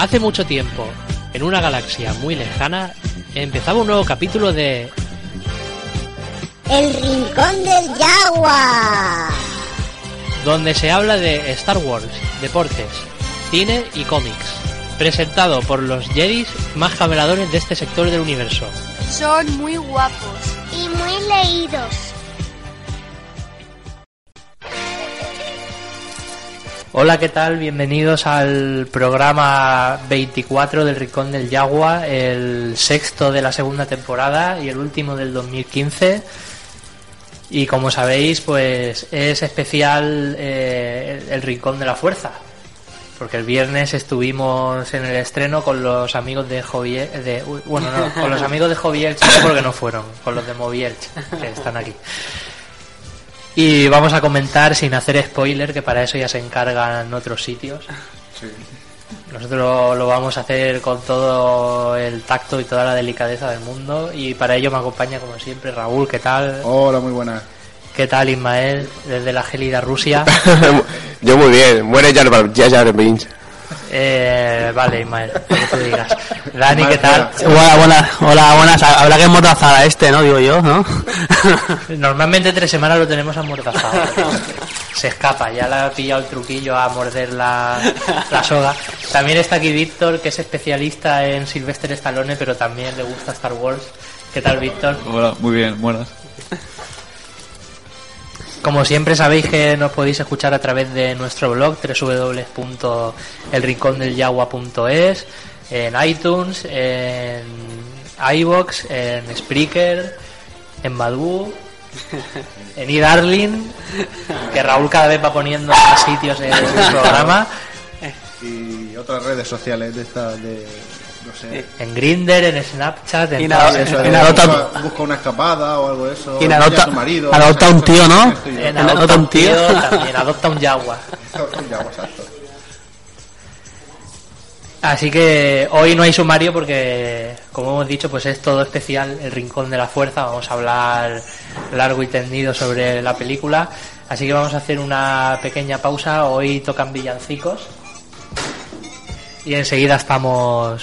Hace mucho tiempo, en una galaxia muy lejana, empezaba un nuevo capítulo de El Rincón del Yagua. donde se habla de Star Wars, deportes, cine y cómics, presentado por los Jedis más cameradores de este sector del universo. Son muy guapos. Y muy leídos. Hola, ¿qué tal? Bienvenidos al programa 24 del Rincón del Yagua, el sexto de la segunda temporada y el último del 2015. Y como sabéis, pues es especial eh, el, Rincón de la Fuerza, porque el viernes estuvimos en el estreno con los amigos de Joviel, de, bueno, no, con los amigos de Joviel, porque no fueron, con los de Movielch, que están aquí. Y vamos a comentar sin hacer spoiler, que para eso ya se encargan otros sitios. Nosotros lo vamos a hacer con todo el tacto y toda la delicadeza del mundo. Y para ello me acompaña, como siempre, Raúl. ¿Qué tal? Hola, muy buenas. ¿Qué tal, Ismael? Desde la gélida Rusia. Yo muy bien, muere Jar Jar. Eh, vale, Ismael, lo que tú digas. Dani, ¿qué tal? Hola, buenas, hola, buenas. Habrá que mortazar a este, ¿no? Digo yo, ¿no? Normalmente tres semanas lo tenemos amordazado. Se escapa, ya le ha pillado el truquillo a morder la, la soga. También está aquí Víctor, que es especialista en Sylvester Stallone, pero también le gusta Star Wars. ¿Qué tal, Víctor? Hola, muy bien, buenas. Como siempre sabéis que nos podéis escuchar a través de nuestro blog www.elrincondelyagua.es, en iTunes, en iBox, en Spreaker, en Badu, en eDarling, que Raúl cada vez va poniendo más sitios en el programa, Y otras redes sociales de esta, de, no sé. en Grinder, en Snapchat, en Y todas nada, esas- Eso, en de adopta- busca, busca una escapada o algo de eso. Y en engaña adopta- a su marido, adopta un tío, ¿no? en Adopta un un tío, tío. también adopta un Jaguar. Ya, exacto. Así que hoy no hay sumario porque, como hemos dicho, pues es todo especial, el Rincón de la Fuerza. Vamos a hablar largo y tendido sobre la película. Así que vamos a hacer una pequeña pausa. Hoy tocan villancicos. Y enseguida estamos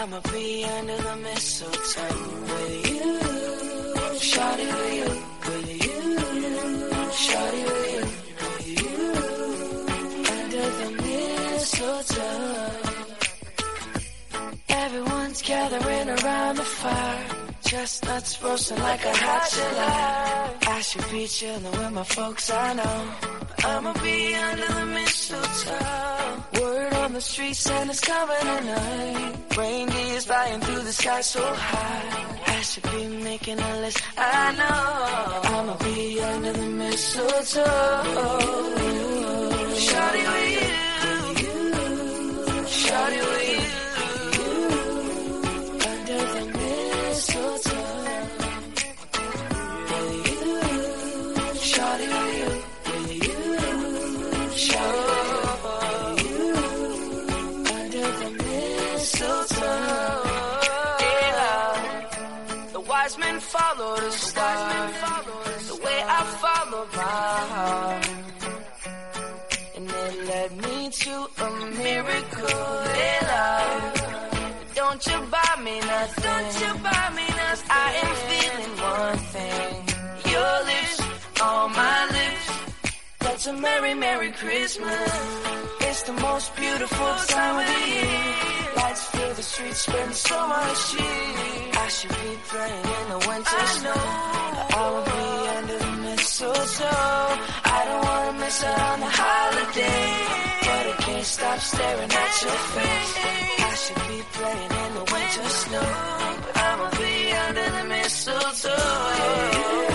I'ma be under the mistletoe with you. Shawty with you, with you. Shawty with you, with you. Under the mistletoe. Everyone's gathering around the fire. Chestnuts roasting like a hot July. I should be chilling with my folks, I know. I'ma be under the mistletoe. Word on the street, Santa's coming tonight. Reindeer's flying through the sky so high. I should be making a list, I know. I'ma be under the mistletoe. Shawty with you. Shawty with you. Under the mistletoe. Followed the star. The way I follow my heart. And it led me to a miracle. Yeah. Don't you buy me nothing. Don't you buy me nothing. I am feeling one thing. Your lips on my That's a merry, merry Christmas. It's the most beautiful time of the year. Lights fill the streets, spend so much cheer. I should be playing in the winter snow. But I will be under the mistletoe. I don't wanna miss out on the holiday. But I can't stop staring at your face. I should be playing in the winter snow. But I'ma be under the mistletoe.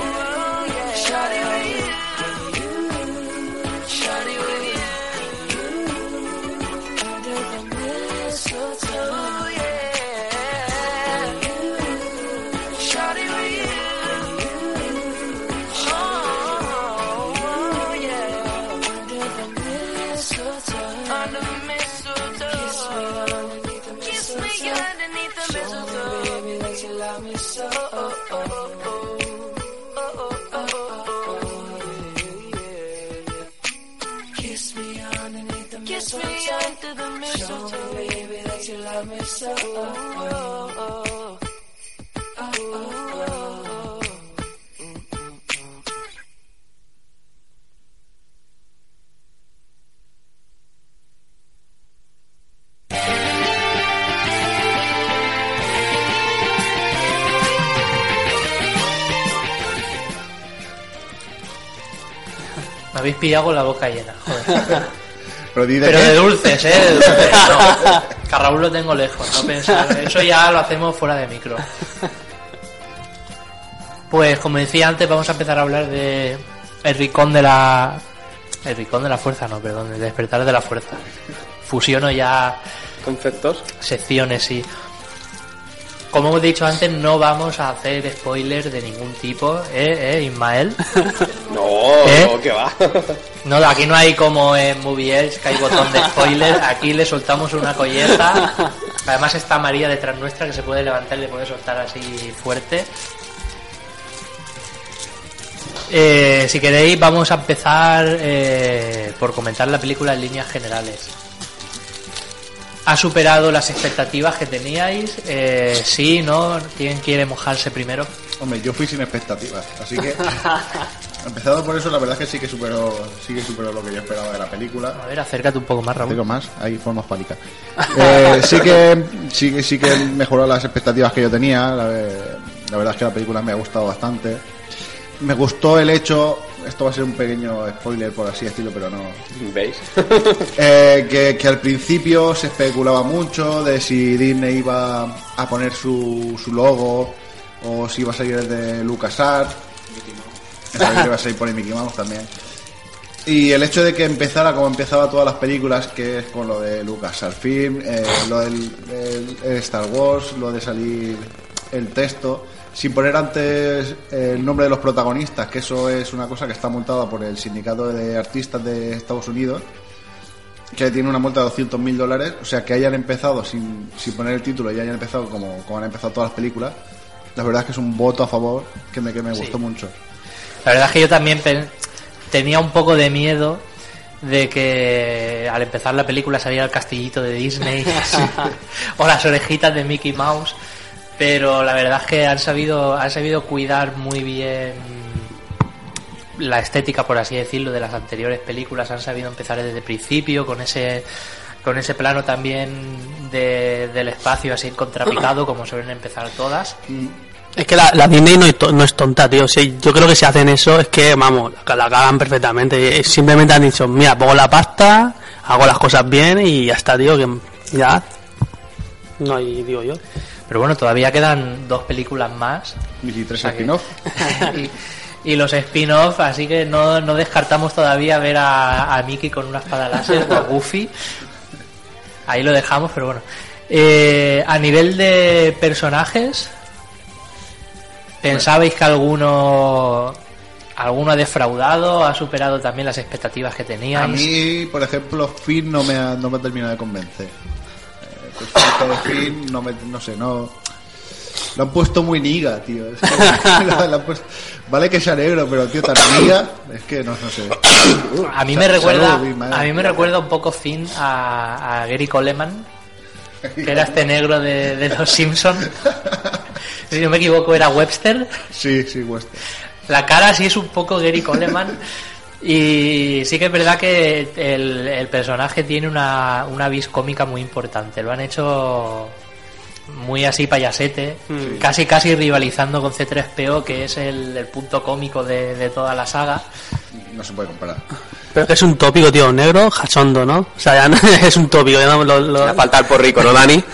Me so. Oh, oh, oh, oh. Oh, oh, oh, oh, oh, yeah, yeah, yeah. Kiss me underneath the Kiss me mistletoe. under the Show mistletoe. me, baby, that you love me so. Habéis pillado con la boca llena, joder. Pero de Pero qué. de dulces, ¿eh? De dulces, no. Que a Raúl lo tengo lejos, no pensar. Eso ya lo hacemos fuera de micro. Pues como decía antes, vamos a empezar a hablar de el rincón de la... El rincón de la fuerza, no, perdón, el despertar de la fuerza. Fusiono ya Conceptos. secciones y... Como hemos dicho antes, no vamos a hacer spoilers de ningún tipo, ¿eh, eh Ismael? No, ¿Eh? no, que va. No, aquí no hay como en Movie Edge, que hay botón de spoiler. Aquí le soltamos una colleza. Además está María detrás nuestra que se puede levantar y le puede soltar así fuerte. Eh, si queréis, vamos a empezar eh, por comentar la película en líneas generales. ¿Ha superado las expectativas que teníais? Eh, sí, ¿no? ¿Quién quiere mojarse primero? Hombre, yo fui sin expectativas, así que empezado por eso, la verdad es que sí que superó, sí que superó lo que yo esperaba de la película. A ver, acércate un poco más, Raúl. Digo más, hay formas pálicas. Eh, sí que sí, que- sí que mejoró las expectativas que yo tenía. La, la verdad es que la película me ha gustado bastante. Me gustó el hecho, esto va a ser un pequeño spoiler por así decirlo, pero no, ¿Veis? Eh, que, que al principio se especulaba mucho de si Disney iba a poner su, su logo o si iba a salir de LucasArts. Pensaba que iba a salir por ahí Mickey Mouse también. Y el hecho de que empezara como empezaba todas las películas, que es con lo de LucasArts Film, eh, lo del el- el Star Wars, lo de salir el texto, sin poner antes el nombre de los protagonistas, que eso es una cosa que está multada por el sindicato de artistas de Estados Unidos que tiene una multa de 200 mil dólares, o sea, que hayan empezado sin, sin poner el título y hayan empezado como, como han empezado todas las películas, la verdad es que es un voto a favor que me, que me gustó mucho. La verdad es que yo también tenía un poco de miedo de que al empezar la película saliera el castillito de Disney o las orejitas de Mickey Mouse, pero la verdad es que han sabido han sabido cuidar muy bien la estética, por así decirlo, de las anteriores películas, han sabido empezar desde el principio con ese con ese plano también de- del espacio así contrapicado como suelen empezar todas. Es que la, la Disney no es, to- no es tonta, tío. Si- yo creo que si hacen eso es que, vamos, la, la cagan perfectamente. Eh, Simplemente han dicho, mira, pongo la pasta, hago las cosas bien y ya está, tío, que ya. No, y digo yo. Pero bueno, todavía quedan dos películas más Y tres sea que- spin-off. y, y los spin-off, así que no, no descartamos todavía ver a, a Mickey con una espada láser o a Goofy. Ahí lo dejamos, pero bueno. Eh, a nivel de personajes, ¿pensabais que alguno alguno ha defraudado, ha superado también las expectativas que teníais? A mí, por ejemplo, Finn no me ha, no me ha terminado de convencer. De Finn, no, me, no sé, no... Lo han puesto muy niga, tío. Es que lo- lo han puesto- vale que sea negro, pero tío, tan niga, es que no, no sé. A mí me recuerda, a mí me recuerda un poco Finn a, a Gary Coleman, que era este negro de, de los Simpson. Si no me equivoco era Webster. Sí, sí, Western. La cara sí es un poco Gary Coleman. Y sí que es verdad que el, el personaje tiene una, una vis cómica muy importante. Lo han hecho muy así payasete, casi casi rivalizando con C3PO, que es el, el punto cómico de, de toda la saga. No se puede comparar. Pero que es un tópico, tío, negro, jachondo, ¿no? O sea, ya no- es un tópico. ya no- lo- lo- Le falta el porrico, ¿no, Dani?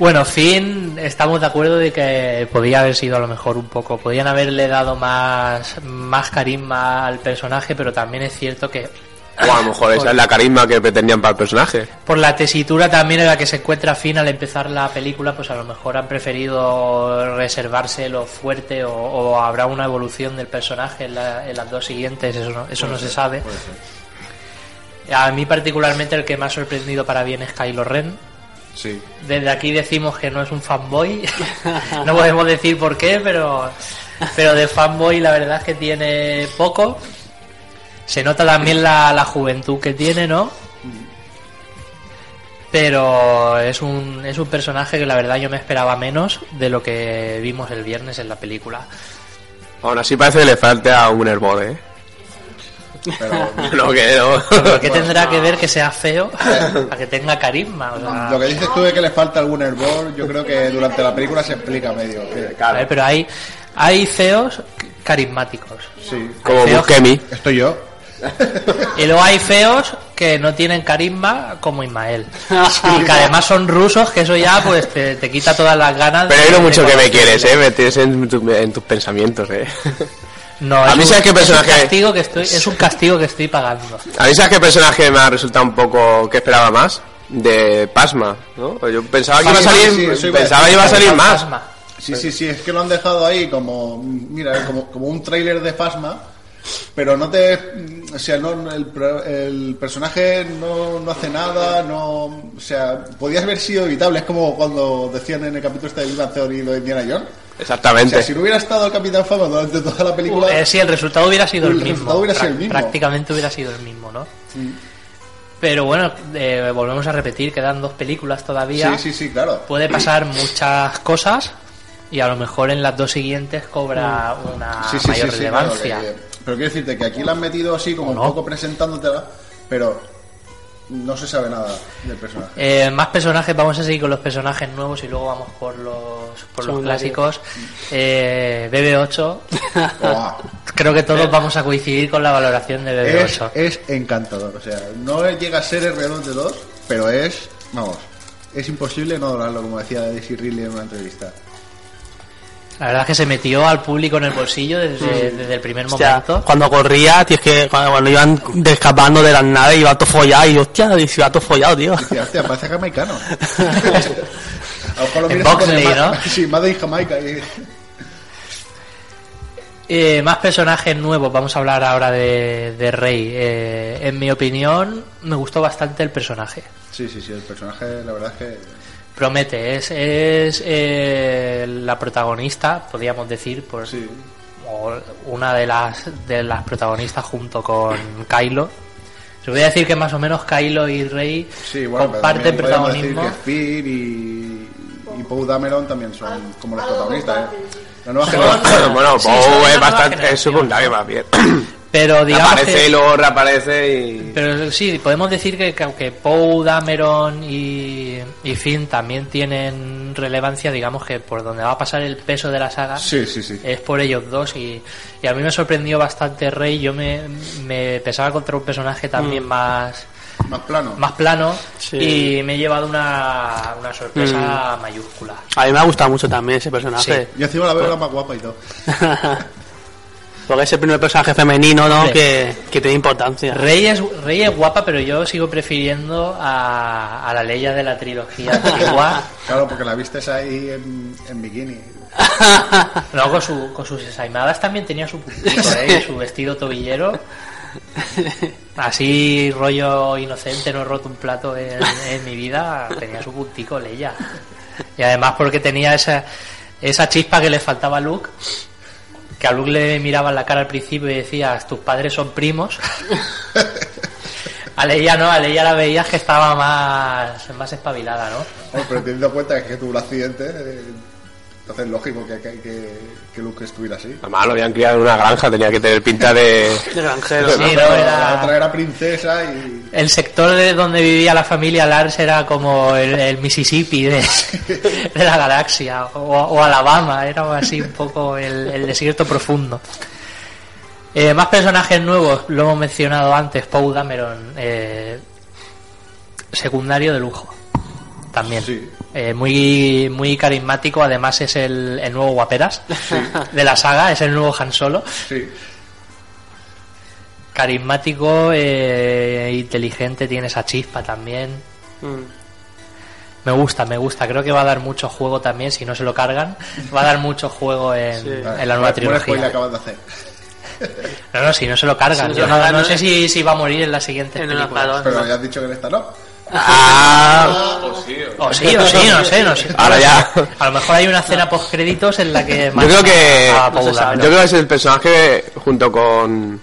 Bueno, Finn, estamos de acuerdo de que podía haber sido a lo mejor un poco, podían haberle dado más, más carisma al personaje, pero también es cierto que O a lo mejor esa es la carisma que pretendían para el personaje. por la tesitura también en la que se encuentra Finn al empezar la película, pues a lo mejor han preferido reservarse lo fuerte o, o habrá una evolución del personaje en, la- en las dos siguientes, eso no, eso no se sabe. A mí particularmente el que me ha sorprendido para bien es Kylo Ren. Sí. Desde aquí decimos que no es un fanboy. no podemos decir por qué, pero, pero de fanboy la verdad es que tiene poco. Se nota también la, la juventud que tiene, ¿no? Pero es un, es un personaje que la verdad yo me esperaba menos de lo que vimos el viernes en la película. Aún así parece que le falta un Herbol, ¿eh? Pero No, que no. ¿Por qué tendrá que ver que sea feo a que tenga carisma? O sea, lo que dices tú de que le falta algún hervor, yo creo que durante la película se explica medio. que- ver, pero hay, hay feos carismáticos. sí. Como Buscemi. Estoy yo. Y luego hay feos que no tienen carisma como Ismael. Y que además son rusos, que eso ya pues te, te quita todas las ganas. Pero hay lo mucho que me quieres, ¿eh? Me tienes en, tu- en tus pensamientos, ¿eh? No, A es mí un- sabes qué es un personaje- castigo que estoy, es un castigo que estoy pagando. A mí, ¿sabes qué personaje me ha resultado un poco que esperaba más? De Pasma, ¿no? Yo pensaba que iba a salir, sí, pensaba que iba a salir más. Sí, sí, sí, es que lo han dejado ahí como, mira, como, como un tráiler de Fasma, pero no te, o sea, no, el, pro- el personaje no, no hace nada, no, o sea, podía haber sido evitable, es como cuando decían en el capítulo este de Viva Theory lo de Indiana Jones. O Exactamente. sea, si no hubiera estado el Capitán Fama durante toda la película, Eh, sí, el resultado hubiera sido el, El mismo. resultado hubiera sido el mismo. Prácticamente hubiera sido el mismo, ¿no? Pero bueno, eh, volvemos a repetir, quedan dos películas todavía. sí, sí, sí, claro. Puede pasar muchas cosas y a lo mejor en las dos siguientes cobra una Sí, sí, mayor sí, sí, claro, relevancia. que- pero quiero decirte que aquí la han metido así como un poco presentándotela, pero no se sabe nada del personaje. Eh, más personajes, vamos a seguir con los personajes nuevos y luego vamos por los, por los clásicos. Eh, BB8, Buah. creo que todos vamos a coincidir con la valoración de es, BB8. es encantador. O sea, no llega a ser el reloj de dos, pero es, vamos, es imposible no adorarlo, como decía Daisy Ridley en una entrevista. La verdad es que se metió al público en el bolsillo desde, desde el primer Hostia, momento. cuando corría, tío, es que cuando, cuando iban de- escapando de las naves iba todo follado y hostia, y se iba todo follado, tío. Decía, hostia, parece jamaicano. a lo mejor lo En Boxley. Sí, Made in Jamaica. Y... Eh, más personajes nuevos, vamos a hablar ahora de, de Rey. Eh, en mi opinión, me gustó bastante el personaje. Sí, sí, sí, el personaje, la verdad es que. Promete, es, es eh, la protagonista, podríamos decir, por, Sí. o una de las, de las protagonistas junto con Kylo. Se voy a decir que más o menos Kylo y Rey Sí, bueno, comparten decir protagonismo. que Spear y, y Poe Dameron también son como los protagonistas, ¿eh? La nueva Son- generación. bueno, Poe es bastante, es secundario más bien. Pero digamos Aparece que- y luego reaparece y... Pero sí, podemos decir que, que aunque Poe, Dameron y, y Finn también tienen relevancia, digamos que por donde va a pasar el peso de la saga Sí, sí, sí. es por ellos dos y, y a mí me sorprendió bastante Rey, yo me, me pensaba contra un personaje también más, Más plano. más plano Sí. y me he llevado una, una sorpresa mayúscula. A mí me ha gustado mucho también ese personaje. Y encima la veo la más guapa y todo. Porque es el primer personaje femenino. Que, que tiene importancia. Rey es, Rey es guapa, pero yo sigo prefiriendo a, a la Leia de la trilogía antigua. Claro, porque la viste ahí en, en bikini. No, con, su, con sus ensaimadas también tenía su puntito, ¿eh? Su vestido tobillero. Así, rollo inocente, no he roto un plato en, en mi vida, tenía su puntico Leia. Y además porque tenía esa, esa chispa que le faltaba a Luke, que a Luke le miraba en la cara al principio y decías, tus padres son primos. A Leia no, a Leia la veías que estaba más, más espabilada, ¿no? Bueno, pero teniendo en cuenta que tuvo un accidente, eh, entonces es lógico que, que, que, que Luke estuviera así. Además lo habían criado en una granja, tenía que tener pinta de... De granjero. Sí, ¿no? era- La otra era princesa y. El sector de donde vivía la familia Lars era como el, el Mississippi de, de la galaxia, o, o Alabama, era así un poco el, el desierto profundo. Eh, más personajes nuevos, lo hemos mencionado antes, Poe Dameron, eh, secundario de lujo, también. Sí. Eh, muy, muy carismático, además es el, el nuevo guaperas de la saga, es el nuevo Han Solo Sí. carismático, eh, inteligente, tiene esa chispa también. Mm. Me gusta, me gusta. Creo que va a dar mucho juego también, si no se lo cargan. Va a dar mucho juego en, Sí. en la nueva trilogía. acabas de hacer. No, no, si no se lo cargan. Yo no, cargan, no no- sé si, si va a morir en la siguiente En película. Pero ya has dicho que en esta no. Ah, O sí, o sí, no sé, no sé. Ahora ya. A lo mejor hay una escena post créditos en la que Yo creo que a yo creo que es el personaje junto con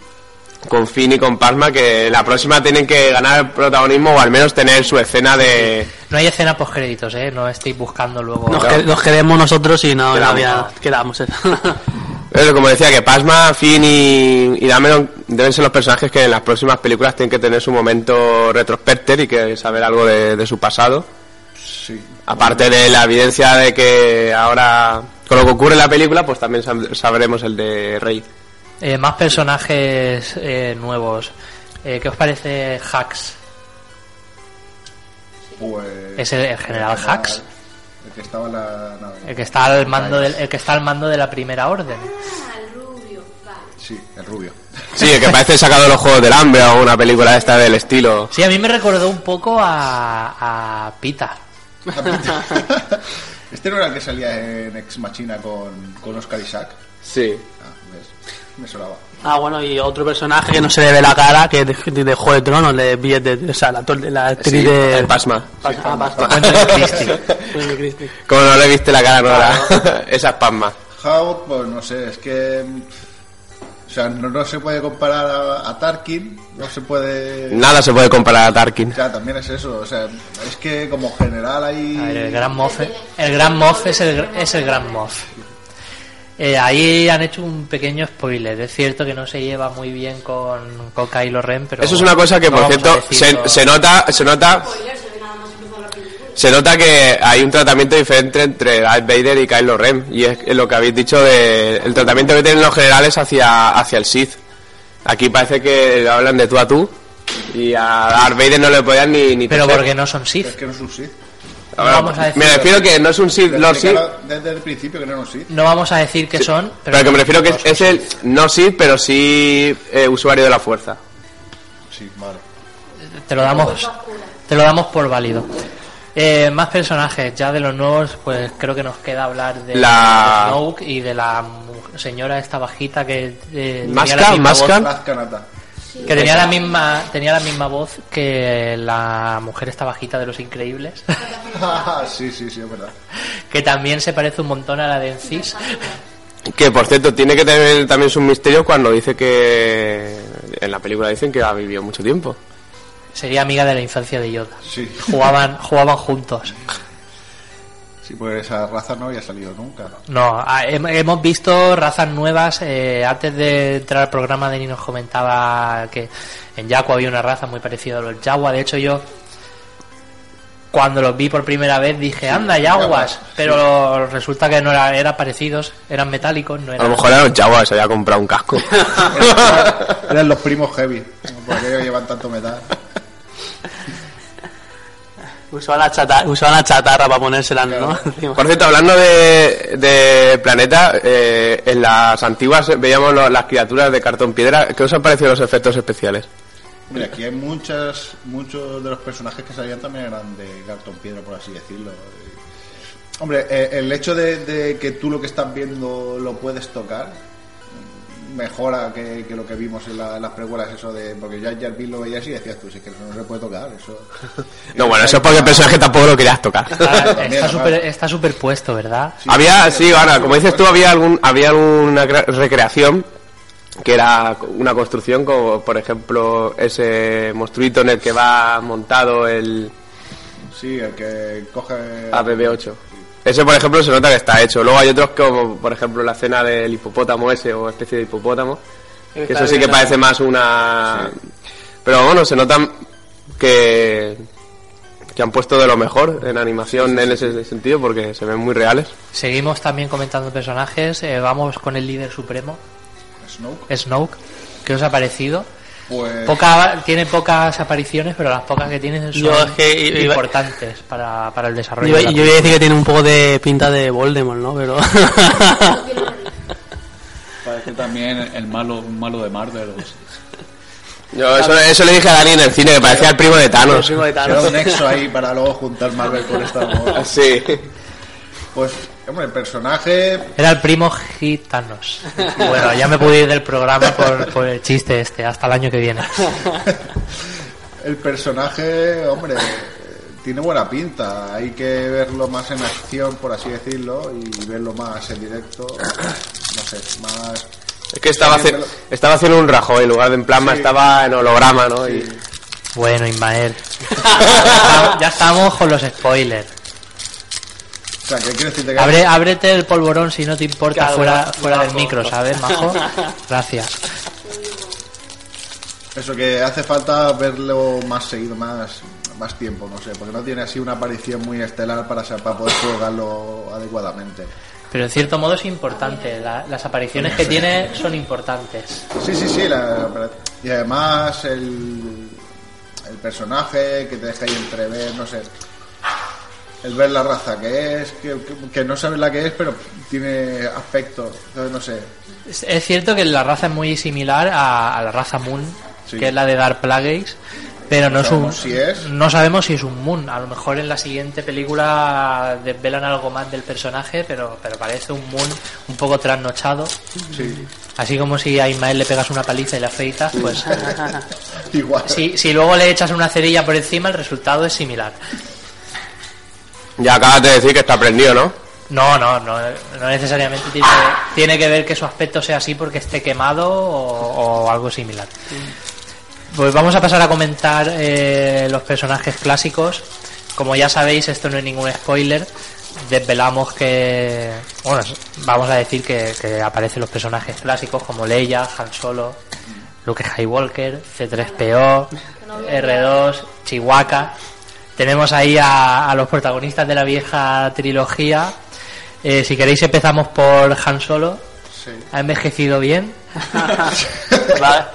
con Finn y con Pasma que la próxima tienen que ganar protagonismo o al menos tener su escena de No hay escena post créditos, eh, no estéis buscando luego. Nos, que- nos queremos nosotros y no, no Quedamos. había, quedamos. Pero como decía que Pasma, Finn y, y Dameron deben ser los personajes que en las próximas películas tienen que tener su momento retrospecter y que saber algo de, de su pasado. Sí. Aparte de la evidencia de que ahora con lo que ocurre en la película, pues también sab- sabremos el de Rey. Eh, más personajes eh, nuevos. Eh, ¿Qué os parece Hax? Pues, Es el- el general Hux. El que estaba en la nave. El que está al mando del, el que está al mando de la primera orden. Sí, el rubio. Sí, el que parece sacado de los Juegos del Hambre o una película esta del estilo. Sí, a mí me recordó un poco a, a Pita. este no era el que salía en Ex Machina con, con Oscar Isaac. Sí. Ah, ves. Me sonaba. Ah, bueno, y otro personaje que no se le ve la cara, que es de, de Juego de Tronos, de billete, o sea, la, la actriz Sí, de... el Pasma. Pas- ah, Pasma. Christie. Como no le viste la cara, no era. Esa es Pasma. How, pues no sé, es que. O sea, no, no se puede comparar a, a Tarkin, no se puede. Nada se puede comparar a Tarkin. O sea, también es eso, o sea, es que como general hay. A ver, el Gran Moff, el Gran Moff es el, es el Gran Moff. Eh, ahí han hecho un pequeño spoiler. Es cierto que no se lleva muy bien con, con Kylo Ren, pero Eso es una cosa que, no por cierto, se, se nota, se nota, se nota que hay un tratamiento diferente entre Darth Vader y Kylo Ren. Y es lo que habéis dicho de el tratamiento que tienen los generales hacia, hacia el Sith. Aquí parece que hablan de tú a tú. Y a Darth Vader no le podían ni, ni Pero porque no son Sith. Es que no es un Sith. Ahora, vamos a decir- me refiero que no es un Sith, Lord Sith. desde el principio que no era un Sith. No vamos a decir que son, pero, Pero que me refiero que es, es el no Sith, pero sí eh, usuario de la fuerza. Sí, vale. te lo damos te lo damos por válido. Eh, más personajes, ya de los nuevos, pues creo que nos queda hablar de, La- de Snoke y de la mu- señora esta bajita que eh, Masca, Masca. Que tenía la misma tenía la misma voz que la mujer esta bajita de los increíbles sí, sí, sí, es verdad. que también se parece un montón a la de Encis Que por cierto, tiene que tener también sus misterios cuando dice que. En la película dicen que ha vivido mucho tiempo. sería amiga de la infancia de Yoda Sí, jugaban jugaban juntos sí, pues esa raza no había salido nunca. No, ah, hem- hemos visto razas nuevas. eh, antes de entrar al programa, Denis nos comentaba que en Yaku había una raza muy parecida a los Yaguas. De hecho, yo cuando los vi por primera vez dije, anda, Yaguas. Yaguas, Pero resulta que no era- eran parecidos, eran metálicos, no A lo eran. mejor eran los Jaguars, se había comprado un casco. Eran los primos heavy, porque ellos llevan tanto metal. Usaban la, chata- usaban la chatarra para ponérsela, ¿no? Por cierto, hablando de, de planeta, eh, en las antiguas veíamos lo- las criaturas de cartón piedra. ¿Qué os han parecido los efectos especiales? Mira, aquí hay muchas, muchos de los personajes que salían también eran de cartón piedra, por así decirlo. Hombre, eh, el hecho de, de que tú lo que estás viendo lo puedes tocar mejora que, que lo que vimos en, la- en las precuelas, eso de. Porque ya Jar lo veías y decías tú, si es que eso no se puede tocar, eso. No, bueno, eso es porque el personaje tampoco lo querías tocar. Está, super- está superpuesto, ¿verdad? había, sí, ahora, como dices tú, había algún, había alguna cre- recreación que era una construcción, como por ejemplo ese monstruito en el que va montado el Sí, el que coge. APB8. Ese, por ejemplo, se nota que está hecho. Luego hay otros como, por ejemplo, la escena del hipopótamo ese o especie de hipopótamo. Que eso sí que parece más una... Pero bueno, se nota que, que han puesto de lo mejor en animación en ese sentido porque se ven muy reales. Seguimos también comentando personajes. eh, vamos con el líder supremo, Snoke. Snoke. ¿Qué os ha parecido? Pues. Poca, tiene pocas apariciones, pero las pocas que tiene son Yo es que iba- importantes para, para el desarrollo. Yo, de la yo iba a decir que tiene un poco de pinta de Voldemort, ¿no? Pero... Parece también el malo, un malo de Marvel. Yo eso, eso le dije a Dani en el cine, que parecía el primo de Thanos. Será un nexo ahí para luego juntar Marvel con Star Wars. Sí. Pues, hombre, el personaje. Era el primo Gitanos. Bueno, ya me pude ir del programa por, por el chiste este, hasta el año que viene. El personaje, hombre, tiene buena pinta. Hay que verlo más en acción, por así decirlo, y verlo más en directo. No sé, más. Es que estaba, haci- estaba haciendo un rajo, en lugar de en plasma Sí. estaba en holograma, ¿no? Y Bueno, Ismael. ya, ya estamos con los spoilers. O sea, que quiero decirte que. Abre, ábrete el polvorón si no te importa Claro, fuera, fuera del micro, ¿sabes, Majo? Gracias. Eso que hace falta verlo más seguido, más, más tiempo, no sé, porque no tiene así una aparición muy estelar para, para poder jugarlo adecuadamente. Pero en cierto modo es importante. la- las apariciones que tiene son importantes. Sí, sí, sí, la- y además el, el personaje que te deja ahí entrever, no sé, el ver la raza que es, que, que- que no sabes la que es, pero tiene aspecto, entonces no sé. Es, es cierto que la raza es muy similar a, a la raza Moon, Sí. que es la de Dark Plagueis, pero no, es un. sabemos si es. No sabemos si es un Moon. A lo mejor en la siguiente película desvelan algo más del personaje, pero, pero parece un Moon un poco trasnochado. Sí, Así como si a Ismael le pegas una paliza y le afeitas, pues. igual. si, si luego le echas una cerilla por encima, el resultado es similar. Ya acabas de decir que está prendido, ¿no? No, no, no, no necesariamente tiene, tiene que ver que su aspecto sea así porque esté quemado o, o algo similar. Pues vamos a pasar a comentar eh, los personajes clásicos. Como ya sabéis, esto no es ningún spoiler. Desvelamos que, bueno, vamos a decir que, que aparecen los personajes clásicos como Leia, Han Solo, Luke Skywalker, C3PO, R2, Chihuahua. Tenemos ahí a, a los protagonistas de la vieja trilogía. Eh, si queréis empezamos por Han Solo. Sí. ¿Ha envejecido bien? Vale.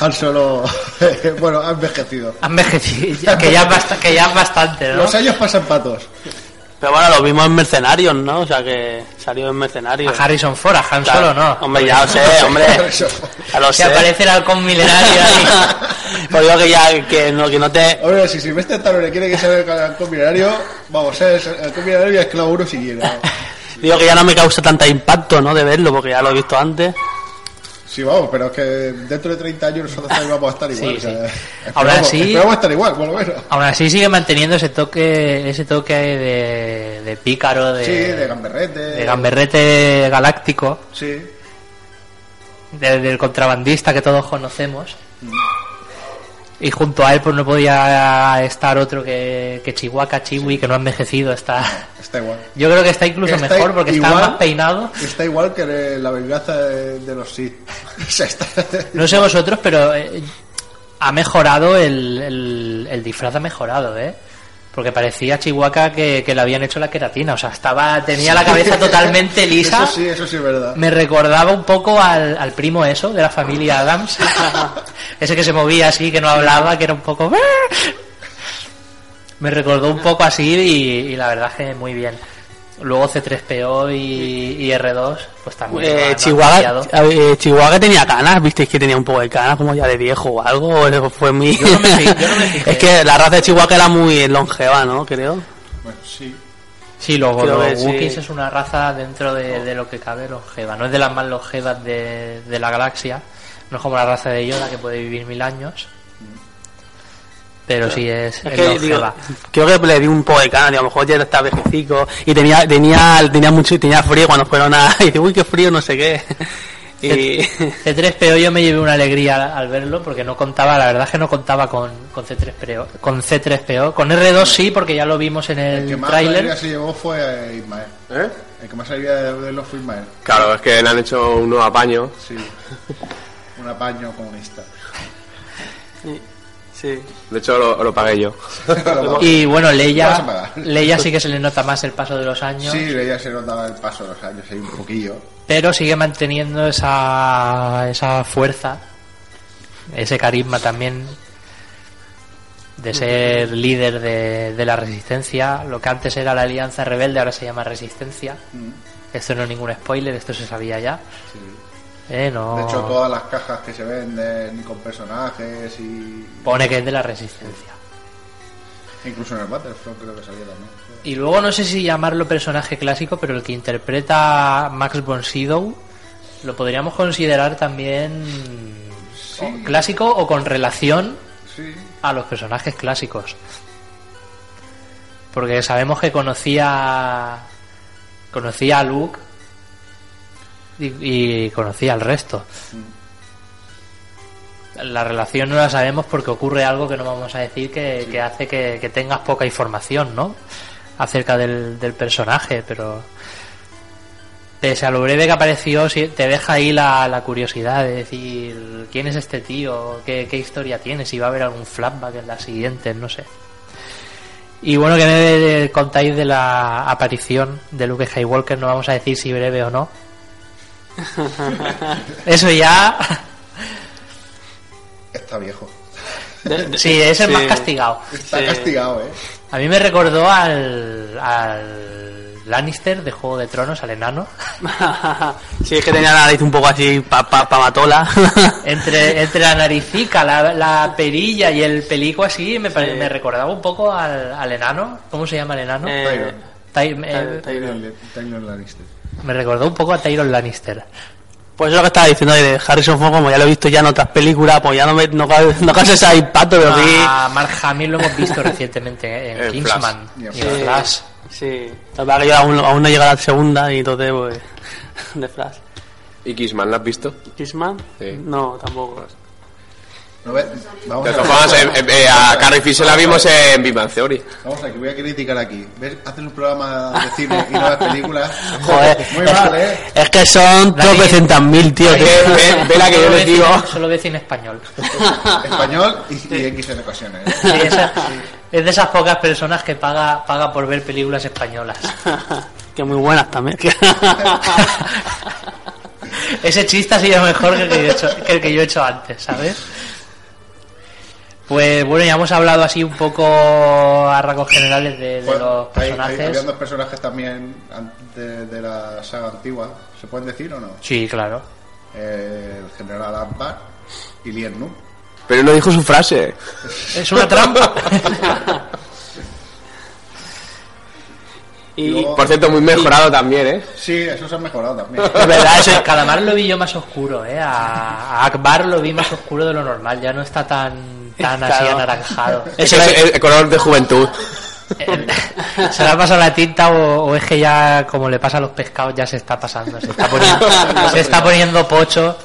Han Solo, bueno, ha envejecido. Ha envejecido, que, ya es que ya es bastante, ¿no? Los años pasan patos. Pero bueno, lo vimos en Mercenarios, ¿no? O sea que salió en Mercenarios. A Harrison Ford, a Han. Solo no. Hombre, ya lo sé, hombre. Ya lo Que aparece el halcón milenario ahí. Pues digo que ya, que no, que no te... Hombre, si Silvestre Stallone quiere que sea el halcón milenario, vamos, es el halcón milenario y esclavo uno si quiere. Digo que ya no me causa tanta impacto, ¿no? De verlo, porque ya lo he visto antes. Sí, vamos, pero es que dentro de 30 años nosotros también vamos a estar igual. Sí, o sea, sí. esperamos- Ahora sí- Esperamos estar igual, por lo menos. Aún así sigue manteniendo ese toque, ese toque de, de pícaro, de, Sí, de gamberrete. de gamberrete galáctico, Sí. de- del contrabandista que todos conocemos. Y junto a él pues no podía estar otro que, que Chihuahua Chiwi, que no ha envejecido, está... Está igual. Yo creo que está incluso Está mejor porque está más peinado. Está igual que la venganza de, de los Sith. Está- No sé vosotros, pero eh, ha mejorado el, el, el disfraz ha mejorado, ¿eh? Porque parecía Chihuahua que, que le habían hecho la queratina, o sea, estaba tenía la cabeza totalmente lisa. Eso sí, eso sí es verdad. Me recordaba un poco al, al primo eso de la familia Adams. Ese que se movía así, que no hablaba, que era un poco... Me recordó un poco así y, y la verdad que muy bien. Luego C3PO y, y R2, pues también. Eh, Chihuahua, eh, Chihuahua tenía canas, visteis que tenía un poco de canas, como ya de viejo o algo, o fue muy... Yo no me fi- yo no me fijé. es que la raza de Chihuahua era muy longeva, ¿no? Creo. Bueno, sí. Sí, los sí. Wookiees es una raza dentro de, de lo que cabe longeva. No es de las más longevas de, de la galaxia. No es como la raza de Yoda que puede vivir mil años. Pero sí es, Es que digo, creo que le di un poco de digo, a lo mejor ya está vejecico y tenía, tenía, tenía mucho, tenía frío cuando fueron a, y dice, uy, qué frío, no sé qué. Y, C3PO yo me llevé una alegría al, al verlo porque no contaba, la verdad es que no contaba con, con C3PO. Con C3PO. Con R2 sí, porque ya lo vimos en El que el más alegría tráiler. se llevó fue Ismael. ¿Eh? El que más alegría de verlo fue Ismael. Claro, es que le han hecho un nuevo apaño. Sí. Un apaño comunista. sí. De hecho, lo, lo pagué yo. Y bueno, Leia. Leia sí que se le nota más el paso de los años. Sí, ya se notaba el paso de los años ahí un poquillo. pero sigue manteniendo esa, esa fuerza, ese carisma también de ser líder de, de la resistencia. Lo que antes era la Alianza Rebelde ahora se llama Resistencia. Esto no es ningún spoiler, esto se sabía ya. Eh, no... De hecho, todas las cajas que se venden con personajes y Pone que es de la Resistencia. incluso en el Battlefront creo que salía también. Y luego no sé si llamarlo personaje clásico, pero el que interpreta Max von Sydow lo podríamos considerar también o clásico o con relación Sí, a los personajes clásicos. Porque sabemos que conocía conocía a Luke y, y conocía al resto. La relación no la sabemos porque ocurre algo que no vamos a decir que, que hace que, que tengas poca información, ¿no? Acerca del, del personaje, pero pese a lo breve que apareció, te deja ahí la, la curiosidad de decir quién es este tío, qué, qué historia tiene, si va a haber algún flashback en la siguiente, no sé. Y bueno, que me contáis de la aparición de Luke Skywalker, no vamos a decir si breve o no. Eso ya, Está viejo. sí, es el Sí. más castigado. Está Sí. castigado, ¿eh? A mí me recordó al, al Lannister de Juego de Tronos, al enano. sí, es que tenía la nariz un poco así pa, pa, pa matola. Entre, entre la naricica, la, la perilla y el pelico así, me, Sí. me recordaba un poco al, al enano. ¿Cómo se llama el enano? Eh, Ty- eh, Tyrion Tyrion Lannister. Me recordó un poco a Tyrion Lannister. Pues eso es lo que estaba diciendo de Harrison Ford, como ya lo he visto ya en otras películas, pues ya no me no, no causa ese impacto, pero sí. A Mark Hamill lo hemos visto recientemente en Kingsman Flash. y en Sí. Flash. Sí, yo aún, aún no llega la segunda y entonces, pues. De Flash. ¿Y Kissman la has visto? ¿Kissman? Sí. No, tampoco. ¿No? Vamos De a, todas formas, eh, eh, a Carrie Fisher la vimos en Big Bang Theory. vamos a que voy a criticar aquí. ¿Ves? Hacen un programa de cine y no de películas. Joder, Muy es, mal, ¿eh? es que son La tropecientas mil, tío. Ve, que- ve- ve la que yo Solo les ve digo. cine- Solo ve cine español. Español y, y X en ocasiones. ¿eh? Sí, esa- es de esas pocas personas que paga, paga por ver películas españolas. que muy buenas también. Ese chiste ha sido mejor que el que yo he hecho, que el que yo he hecho antes, ¿sabes? Pues bueno, ya hemos hablado así un poco a rasgos generales de, de Bueno, los hay- hay- personajes. habían dos personajes también de la saga antigua. ¿Se pueden decir o no? Sí, claro. Eh, el general Akbar y Lien Nu. Pero no dijo su frase. Es una trampa. y Luego- Por cierto, muy mejorado también, ¿eh? Sí, eso se ha mejorado también. De verdad, eso es, Calamar lo vi yo más oscuro, ¿eh? A, a Akbar lo vi más oscuro de lo normal, ya no está tan, tan así anaranjado. Eso es el color de juventud. ¿Se le ha pasado la tinta o, o es que ya, como le pasa a los pescados, ya se está pasando? Se está poniendo, se está poniendo pocho.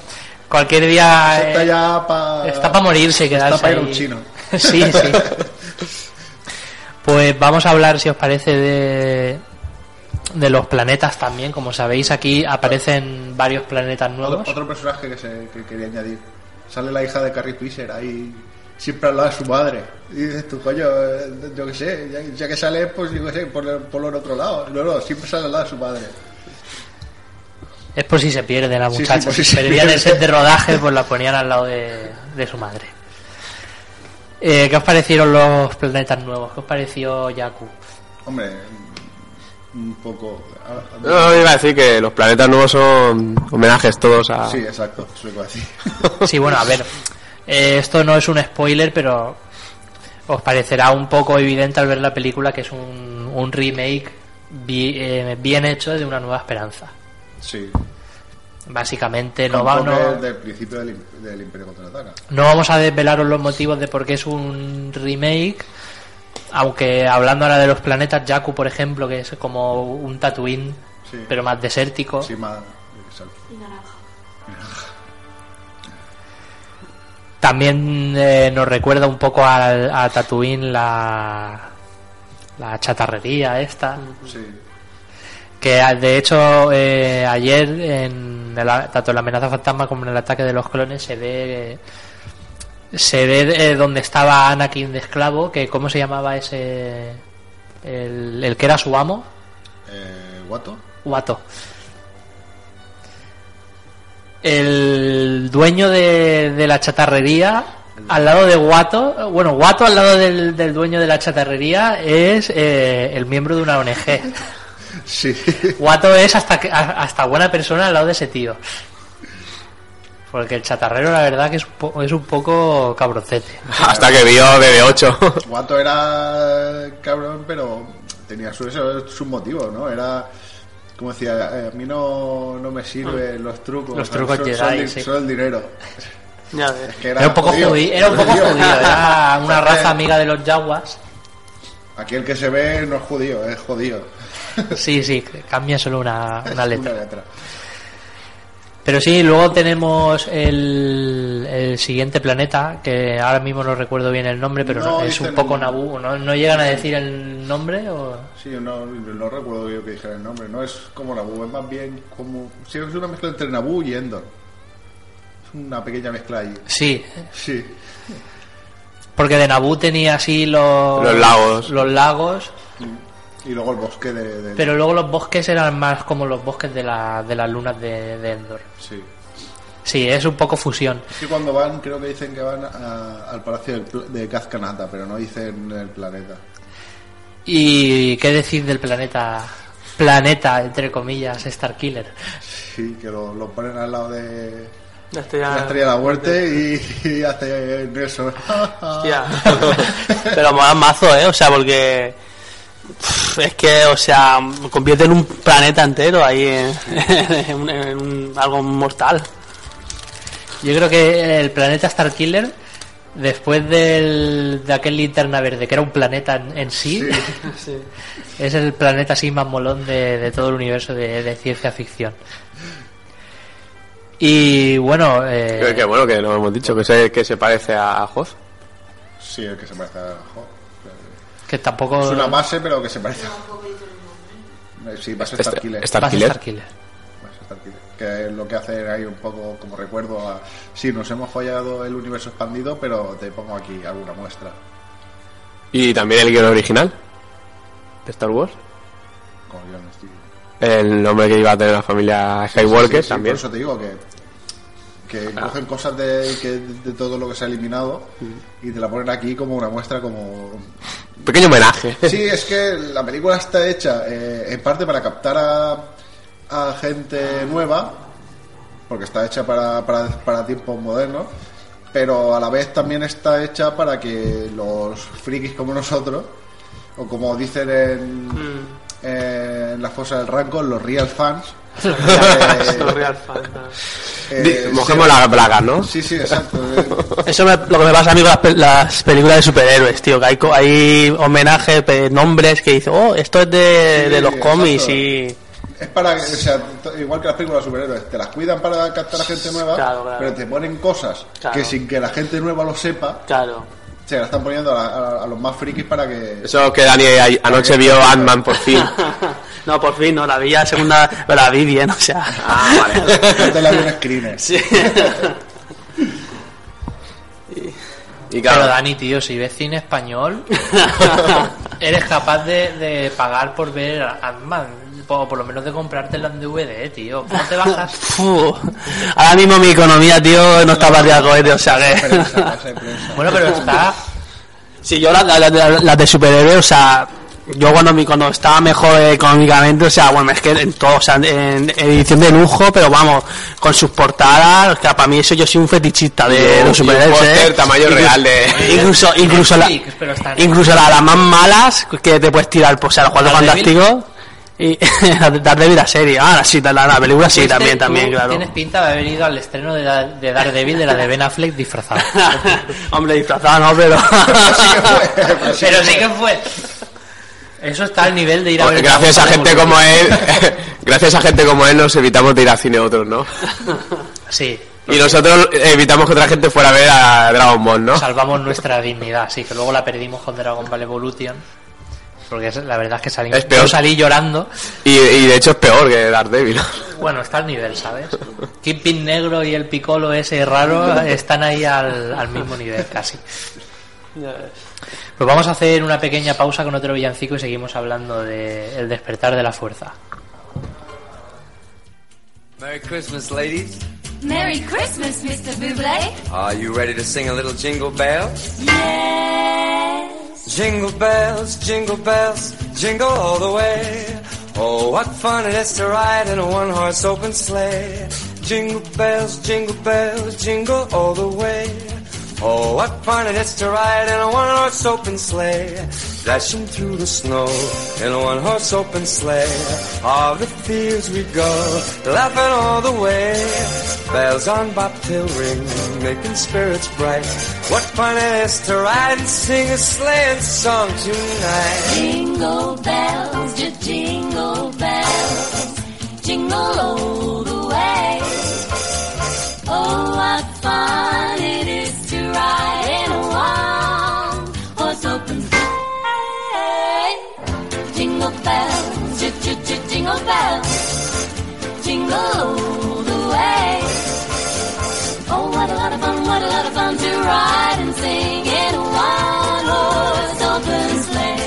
Cualquier día... Está eh, ya para... Está para morirse, quedarse para ir a un chino. Sí, sí. Pues vamos a hablar, si os parece, de, de los planetas también. Como sabéis, aquí aparecen varios planetas Otro, nuevos. otro personaje que, se, que quería añadir. Sale la hija de Carrie Fisher ahí, siempre al lado de su madre. Y dices tú, coño, eh, yo qué sé, ya, ya que sale, pues yo qué sé, por, por el otro lado. No, no, siempre sale al lado de su madre. Es por si se pierde la Sí, sí, muchacha. por si se perdían el set de rodaje, pues la ponían al lado de, de su madre. Eh, ¿Qué os parecieron los planetas nuevos? ¿Qué os pareció Yaku? Hombre, un poco... a- a- No, iba a decir que los planetas nuevos son homenajes todos a... Sí, exacto, eso iba a decir. Sí, bueno, a ver. Eh, esto no es un spoiler, pero os parecerá un poco evidente al ver la película que es un, un remake bi- eh, bien hecho de Una Nueva Esperanza. Sí. Básicamente no, Con va, toques no, del principio del, im- del Imperio Contraataca. no vamos a desvelaros los motivos de por qué es un remake. Aunque hablando ahora de los planetas Jakku, por ejemplo, que es como un Tatooine, Sí. pero más desértico. Sí, más... exacto. También eh, nos recuerda un poco al- a, Tatooine la, la chatarrería esta. Sí. Que a- de hecho eh, ayer en el- tanto en la amenaza fantasma como en el ataque de los clones se ve se ve eh, donde estaba Anakin de esclavo que cómo se llamaba ese el, el que era su amo Eh, ¿Guato? Guato el dueño de, de la chatarrería al lado de Guato bueno Guato al lado del, del dueño de la chatarrería es eh, el miembro de una ONG Sí. Guato es hasta hasta buena persona al lado de ese tío. Porque el chatarrero, la verdad, que es un, po- es un poco cabroncete. Hasta que vio BB8. Guato era cabrón, pero tenía sus su sus motivos, ¿no? Era, como decía, eh, a mí no, no me sirven los trucos. Los trucos son, Jedi, son el- sí. son el dinero. Ya ves. Que Era un poco judío, judío, era un poco judío. era una raza amiga de los Jaguars. Aquí el que se ve no es judío, es judío. Sí, sí, cambia solo una, una letra. Una letra. Pero sí, luego tenemos el, el siguiente planeta, que ahora mismo no recuerdo bien el nombre, pero No, no- es dicen- un poco Naboo. ¿no? ¿No llegan a decir el nombre? O... Sí, no, no recuerdo yo que dijera el nombre. No es como Naboo, es más bien como. Sí, es una mezcla entre Naboo y Endor. Es una pequeña mezcla ahí. Sí, Sí. porque de Naboo tenía así los, Los lagos. Los lagos, Y luego el bosque de. de- pero luego los bosques eran más como los bosques de, la, de las lunas de, de Endor. Sí. Sí, es un poco fusión. Es que cuando van, creo que dicen que van a- al palacio de Kazkanata, pero no dicen el planeta. ¿Y qué decir del planeta? Planeta, entre comillas, Starkiller. Sí, que lo, lo ponen al lado de La estrella, la estrella de la muerte y, y hace eso. Hostia. Pero mola mazo, ¿eh? O sea, porque... Es que, o sea, convierte en un planeta entero ahí en, algo mortal. Yo creo que el planeta Starkiller, después del, de aquel linterna verde, que era un planeta en, en sí, es el planeta así más molón de, de todo el universo de, de ciencia ficción. Y bueno, eh, Que, que bueno, que no hemos dicho, que se, que se parece a, Hoth. Sí, el que se parece a. jo, que tampoco... Es una base, pero que se parece Sí, base Starkiller. Star- base Starkiller. Starkiller. Base Starkiller. Que es lo que hace ahí un poco como recuerdo a. Sí, nos hemos fallado el universo expandido, pero te pongo aquí alguna muestra. Y también el guion original de Star Wars. Como estoy. El nombre que iba a tener la familia Skywalker Sí, sí, sí, también. Por eso te digo que, que cogen cosas de, que- de todo lo que se ha eliminado y te la ponen aquí como una muestra como... Pequeño homenaje. Sí, es que la película está hecha eh, en parte para captar a, a gente nueva, porque está hecha para, para, para tiempos modernos, pero a la vez también está hecha para que los frikis como nosotros, o como dicen en, en la fosa del Rancor, los real fans, eh, Los Real Fans. Eh, Mojemos se- las ¿no? Sí, sí, exacto. Eso me- lo que me pasa a mí con las, las películas de superhéroes, tío, que hay, hay homenajes, nombres que dicen, oh, esto es de, Sí, de los cómics y... Es para, o sea, igual que las películas de superhéroes, te las cuidan para captar a gente nueva, Claro, claro. pero te ponen cosas Claro. que sin que la gente nueva lo sepa, Claro. se las están poniendo a, la- a- a los más frikis para que... Eso que Dani anoche vio Ant-Man por fin. no, por fin, no, la vi ya segunda, pero la vi bien, o sea... Ah, vale. no te la den screener. Sí. Y Pero Dani, tío, si ves cine español, eres capaz de, de pagar por ver Ant-Man, o por lo menos de comprártela en DVD, tío. ¿Cómo te bajas? Ahora mismo mi economía, tío, no está para tirar cohetes, o sea que... Bueno, pero está... Sí, yo las la, la- la de superhéroes, o sea, yo cuando mi, cuando estaba mejor económicamente, o sea, bueno, es que en todo, o sea, en edición de lujo, pero vamos, con sus portadas, o sea, para mí eso yo soy un fetichista de los superhéroes, ¿eh? tamaño Inclu- real de- Incluso, incluso, la, incluso la- las más malas que te puedes tirar, pues, o sea, los cuatro fantásticos. Y Daredevil la serie, ah, sí, la, la película sí, también, también, claro. Tienes pinta de haber ido al estreno de, Da- de Daredevil de la de Ben Affleck disfrazado. Hombre, disfrazado no, pero... pero sí que fue. Eso está al nivel de ir a ver... gracias a gente como él, gracias a gente como él nos evitamos de ir al cine otros, ¿no? Sí, Y nosotros evitamos que otra gente fuera a ver a Dragon Ball, ¿no? salvamos nuestra dignidad, sí, que luego la perdimos con Dragon Ball Evolution. Porque la verdad es que salí, Es peor. yo salí llorando. Y, y de hecho es peor que Daredevil. Bueno, está al nivel, ¿sabes? Kingpin negro y el Piccolo ese raro están ahí al, al mismo nivel casi. Pues vamos a hacer una pequeña pausa con otro villancico y seguimos hablando de El despertar de la fuerza. Merry Christmas, ladies. Merry Christmas, Mr. Buble. Are you ready to sing a little jingle bells? Yes. Jingle bells, jingle bells, jingle all the way. Oh, what fun it is to ride in a one-horse open sleigh. Jingle bells, jingle bells, jingle all the way. Oh, what fun it is to ride in a one-horse open sleigh. dashing through the snow in a one horse open sleigh. All the fields we go, laughing all the way. Bells on bobtail ring, making spirits bright. What fun it is to ride and sing a sleighing song tonight. Jingle bells, jingle bells, jingle all bells, jingle all the way. Oh, what a lot of fun, what a lot of fun to ride and sing in a one-horse open sleigh.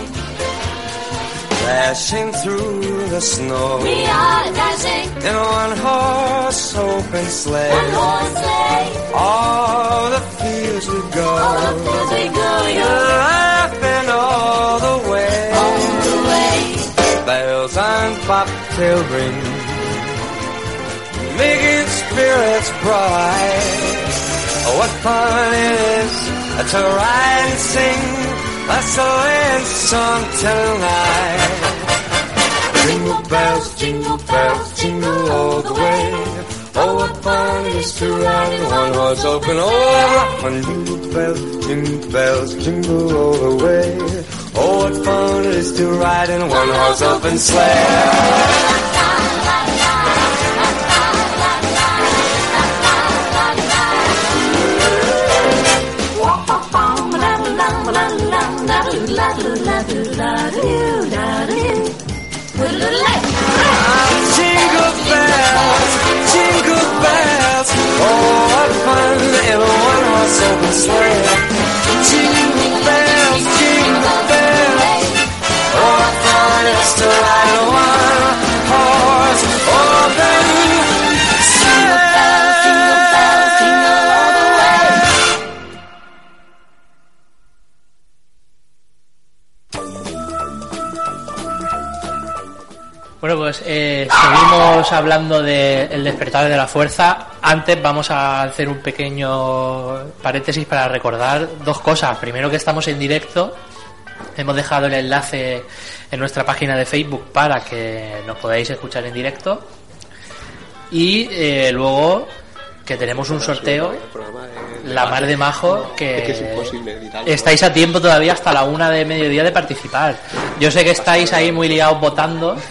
Dashing through the snow We are dashing in a one horse open sleigh. one horse sleigh. All the fields we go, All the fields we go, we bobtail ring, making spirits bright. Oh, what fun it is to ride and sing a sleighing song tonight. Jingle bells, jingle bells, jingle all the way. Oh, what fun it is to ride in one horse open. Oh, fun! Jingle bells, jingle bells, jingle all the way. Oh, what fun it is to ride in a one horse open sleigh. Jingle bells. Oh, what fun in a one horse open sleigh. Bueno, pues eh, seguimos hablando de El despertar de la fuerza. Antes vamos a hacer un pequeño paréntesis para recordar dos cosas. Primero que estamos en directo. Hemos dejado el enlace en nuestra página de Facebook para que nos podáis escuchar en directo. Y eh, luego que tenemos un sorteo, la mar de majo, que, estáis a tiempo todavía hasta la una de mediodía de participar. Yo sé que estáis ahí muy liados votando.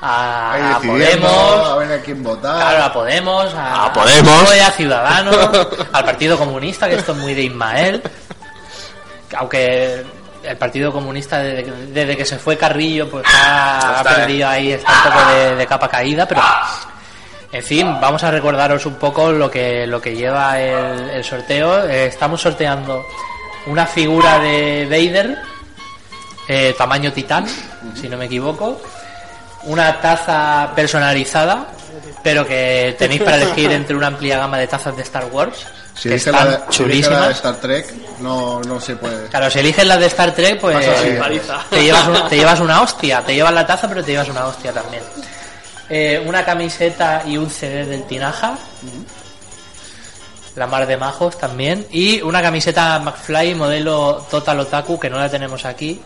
A, Podemos, a ver a quién votar. Claro, a Podemos, a, A Podemos. A Ciudadanos, al Partido Comunista, que esto es muy de Ismael. Aunque el Partido Comunista, desde que, desde que se fue Carrillo, pues ha, eh. perdido ahí, está un poco de, de capa caída, pero. En fin, vamos a recordaros un poco lo que, lo que lleva el, el sorteo. Eh, estamos sorteando una figura de Vader, eh, tamaño titán, si no me equivoco. Una taza personalizada, pero que tenéis para elegir entre una amplia gama de tazas de Star Wars. Si que elige la, están de- la. Star Trek, no, no se puede. Claro, si eliges las de Star Trek, pues te llevas, un- te llevas una hostia. Te llevas la taza, pero te llevas una hostia también. Eh, una camiseta y un CD del Tinaja. La mar de majos también. Y una camiseta McFly modelo Total Otaku, que no la tenemos aquí.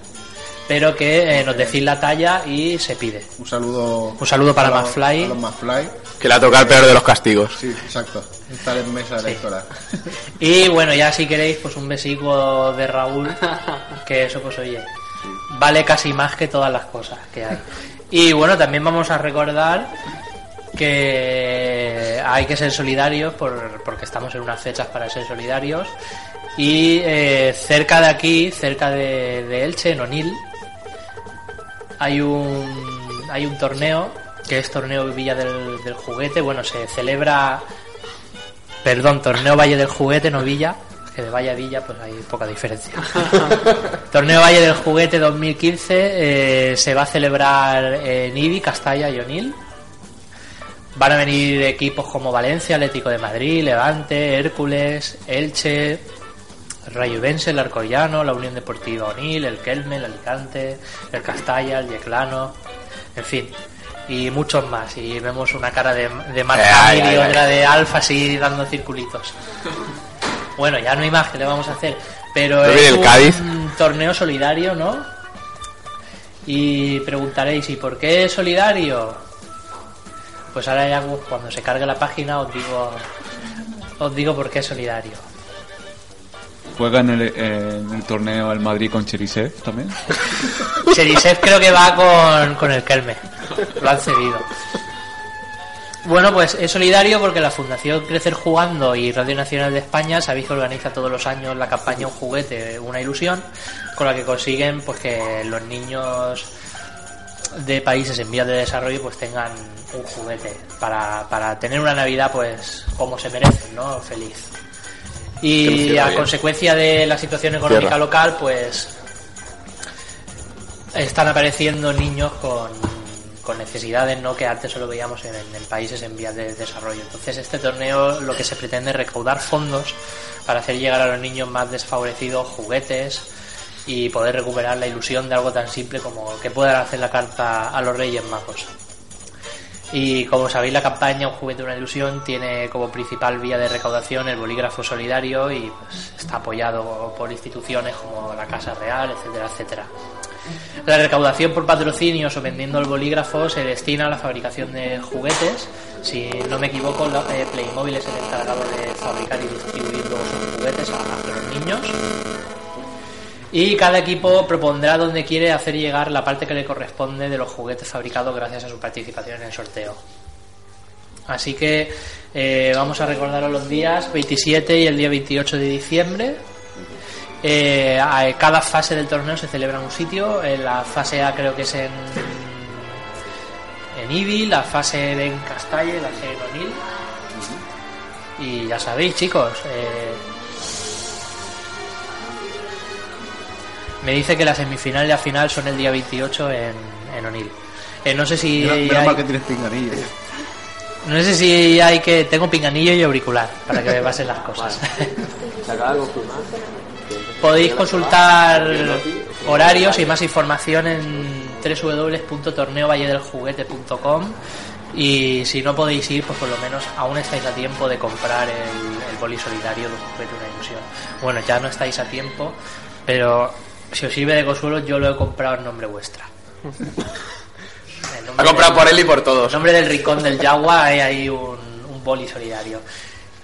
Pero que eh, nos decís la talla y se pide. Un saludo. Un saludo para a los- McFly. a los McFly. Que le ha tocado el peor de los castigos. Sí, exacto. Estar en mesa electoral. Y bueno, ya si queréis, pues un besico de Raúl, que eso pues oye, vale casi más que todas las cosas que hay. Y bueno, también vamos a recordar que hay que ser solidarios por, porque estamos en unas fechas para ser solidarios. Y eh, cerca de aquí, cerca de, Elche, en Onil, hay un, hay un torneo que es torneo Villa del, del Juguete. Bueno, se celebra Perdón, torneo Valle del Juguete, no Villa, que de Valle a Villa pues hay poca diferencia. torneo Valle del Juguete 2015 eh, se va a celebrar en Ibi, Castalla y Onil. Van a venir equipos como Valencia, Atlético de Madrid, Levante, Hércules, Elche, Rayovense, el Arcollano, la Unión Deportiva Onil, el Kelme, el Alicante, el Castalla, el Yeclano, en fin, y muchos más. Y vemos una cara de, de Eh, y otra de Alfa así dando circulitos. Bueno, ya no hay más que le vamos a hacer. Pero ¿No es el un Cádiz? torneo solidario, ¿no? Y preguntaréis, ¿y por qué solidario? Pues ahora ya cuando se cargue la página os digo os digo por qué es solidario. Juega en el, en el torneo el Madrid con Cherisev también. Cherisev creo que va con, con el Kelme. Lo han cedido. Bueno, pues es solidario porque la Fundación Crecer Jugando y Radio Nacional de España sabéis que organiza todos los años la campaña Un juguete, una ilusión, con la que consiguen pues que los niños de países en vías de desarrollo pues tengan un juguete para, para tener una Navidad pues como se merecen, ¿no? Feliz. Y a bien. consecuencia de la situación económica local, pues están apareciendo niños con, con necesidades ¿no? que antes solo veíamos en, en países en vías de desarrollo. Entonces este torneo lo que se pretende es recaudar fondos para hacer llegar a los niños más desfavorecidos juguetes y poder recuperar la ilusión de algo tan simple como que puedan hacer la carta a los Reyes Magos. Y como sabéis, la campaña Un juguete, una ilusión tiene como principal vía de recaudación el bolígrafo solidario y pues, está apoyado por instituciones como la Casa Real, etcétera, etcétera. La recaudación por patrocinios o vendiendo el bolígrafo se destina a la fabricación de juguetes. Si no me equivoco, la- eh, Playmobil es el encargado de fabricar y distribuir los juguetes a, a los niños. Y cada equipo propondrá dónde quiere hacer llegar la parte que le corresponde de los juguetes fabricados gracias a su participación en el sorteo. Así que eh, vamos a recordaros los días 27 y el día 28 de diciembre. Eh, a- cada fase del torneo se celebra en un sitio. En la fase A creo que es en en Ibi, la fase B en Castalle, la C en Onil. Y ya sabéis, chicos. eh, me dice que la semifinal y la final son el día 28 en, en Onil. Eh, no sé si menos hay- mal que tienes pinganillo. no sé si hay que tengo pinganillo y auricular para que me pasen las cosas. Se acaba de confirmar. Podéis consultar horarios y más información en www.torneovalledeljuguete.com y si no podéis ir, pues por lo menos aún estáis a tiempo de comprar el, el boli solidario de juguete una ilusión. Bueno, ya no estáis a tiempo, pero si os sirve de consuelo, yo lo he comprado en nombre vuestra. Ha comprado del- por él y por todos. en nombre del rincón del Yagua hay ahí un, un boli solidario.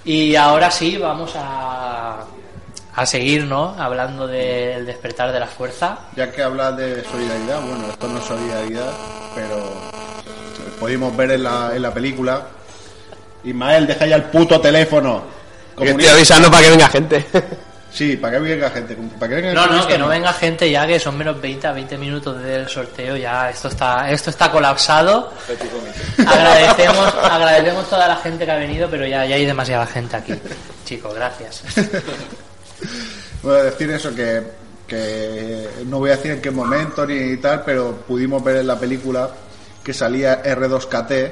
Y ahora sí, vamos a, a seguir, ¿no? Hablando del despertar de la fuerza. Ya que hablas de solidaridad, bueno, esto no es solidaridad, pero pudimos ver en la, en la película. Ismael, deja ya el puto teléfono. Que estoy avisando para que venga gente. Sí, para que venga gente. Para que venga No, no, que no venga gente ya, que son menos 20 a 20 minutos del sorteo, ya esto está, esto está colapsado. Agradecemos, agradecemos toda la gente que ha venido, pero ya, ya hay demasiada gente aquí. Chicos, gracias. Bueno, decir eso que, que no voy a decir en qué momento ni tal, pero pudimos ver en la película que salía R2KT,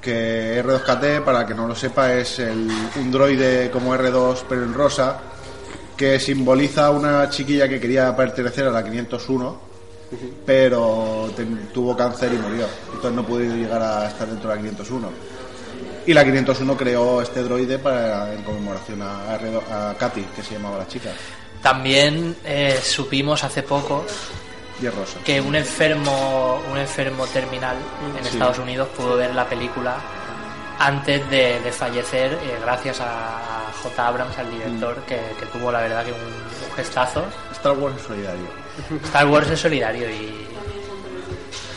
que R2KT, para que no lo sepa, es el, un droide como R2 pero en rosa, que simboliza a una chiquilla que quería pertenecer a la 501, pero ten- tuvo cáncer y murió, entonces no pudo llegar a estar dentro de la 501. Y la 501 creó este droide para en conmemoración a, R2 a Katy, que se llamaba la chica. También eh, supimos hace poco rosa. que un enfermo un enfermo terminal en Sí. Estados Unidos pudo ver la película antes de, de fallecer eh, gracias a J. Abrams al director que, que tuvo la verdad que un, un gestazo Star Wars es solidario. Star Wars es solidario y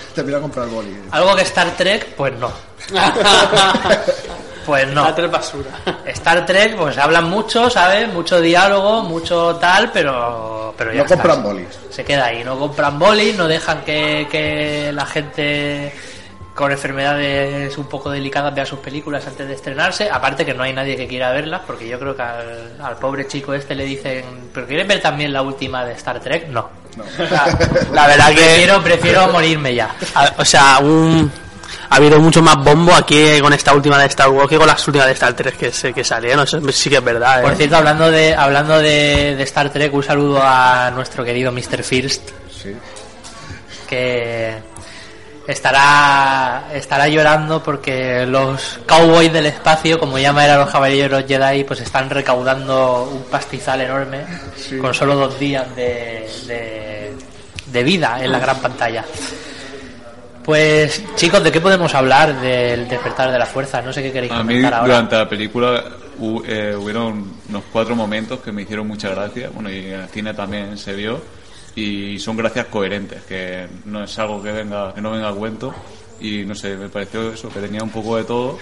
Te voy a comprar el boli. algo que Star Trek pues no pues no La tres basura. Star Trek pues hablan mucho sabes mucho diálogo mucho tal pero pero ya No está. compran bolis. se queda ahí, no compran bolis, no dejan que, que la gente con enfermedades un poco delicadas vea sus películas antes de estrenarse, aparte que no hay nadie que quiera verlas, porque yo creo que al, al pobre chico este le dicen, ¿pero quieres ver también la última de Star Trek? No. O sea, La verdad que. prefiero, prefiero morirme ya. A- o sea, un, ha habido mucho más bombo aquí con esta última de Star Wars que con las últimas de Star Trek que, se, que salieron. Eso sí que es verdad. ¿eh? Por cierto, hablando de, hablando de, de Star Trek, un saludo a nuestro querido Mr. First, Sí. que estará estará llorando porque los cowboys del espacio, como llaman a los caballeros Jedi, pues están recaudando un pastizal enorme con solo dos días de, de, de vida en la gran pantalla. Pues chicos, ¿de qué podemos hablar del despertar de la fuerza? No sé qué queréis A mí ahora. durante la película eh, hubieron unos cuatro momentos que me hicieron mucha gracia, bueno, y en el cine también se vio, y son gracias coherentes, que no es algo que venga que no venga a cuento, y no sé, me pareció eso, que tenía un poco de todo,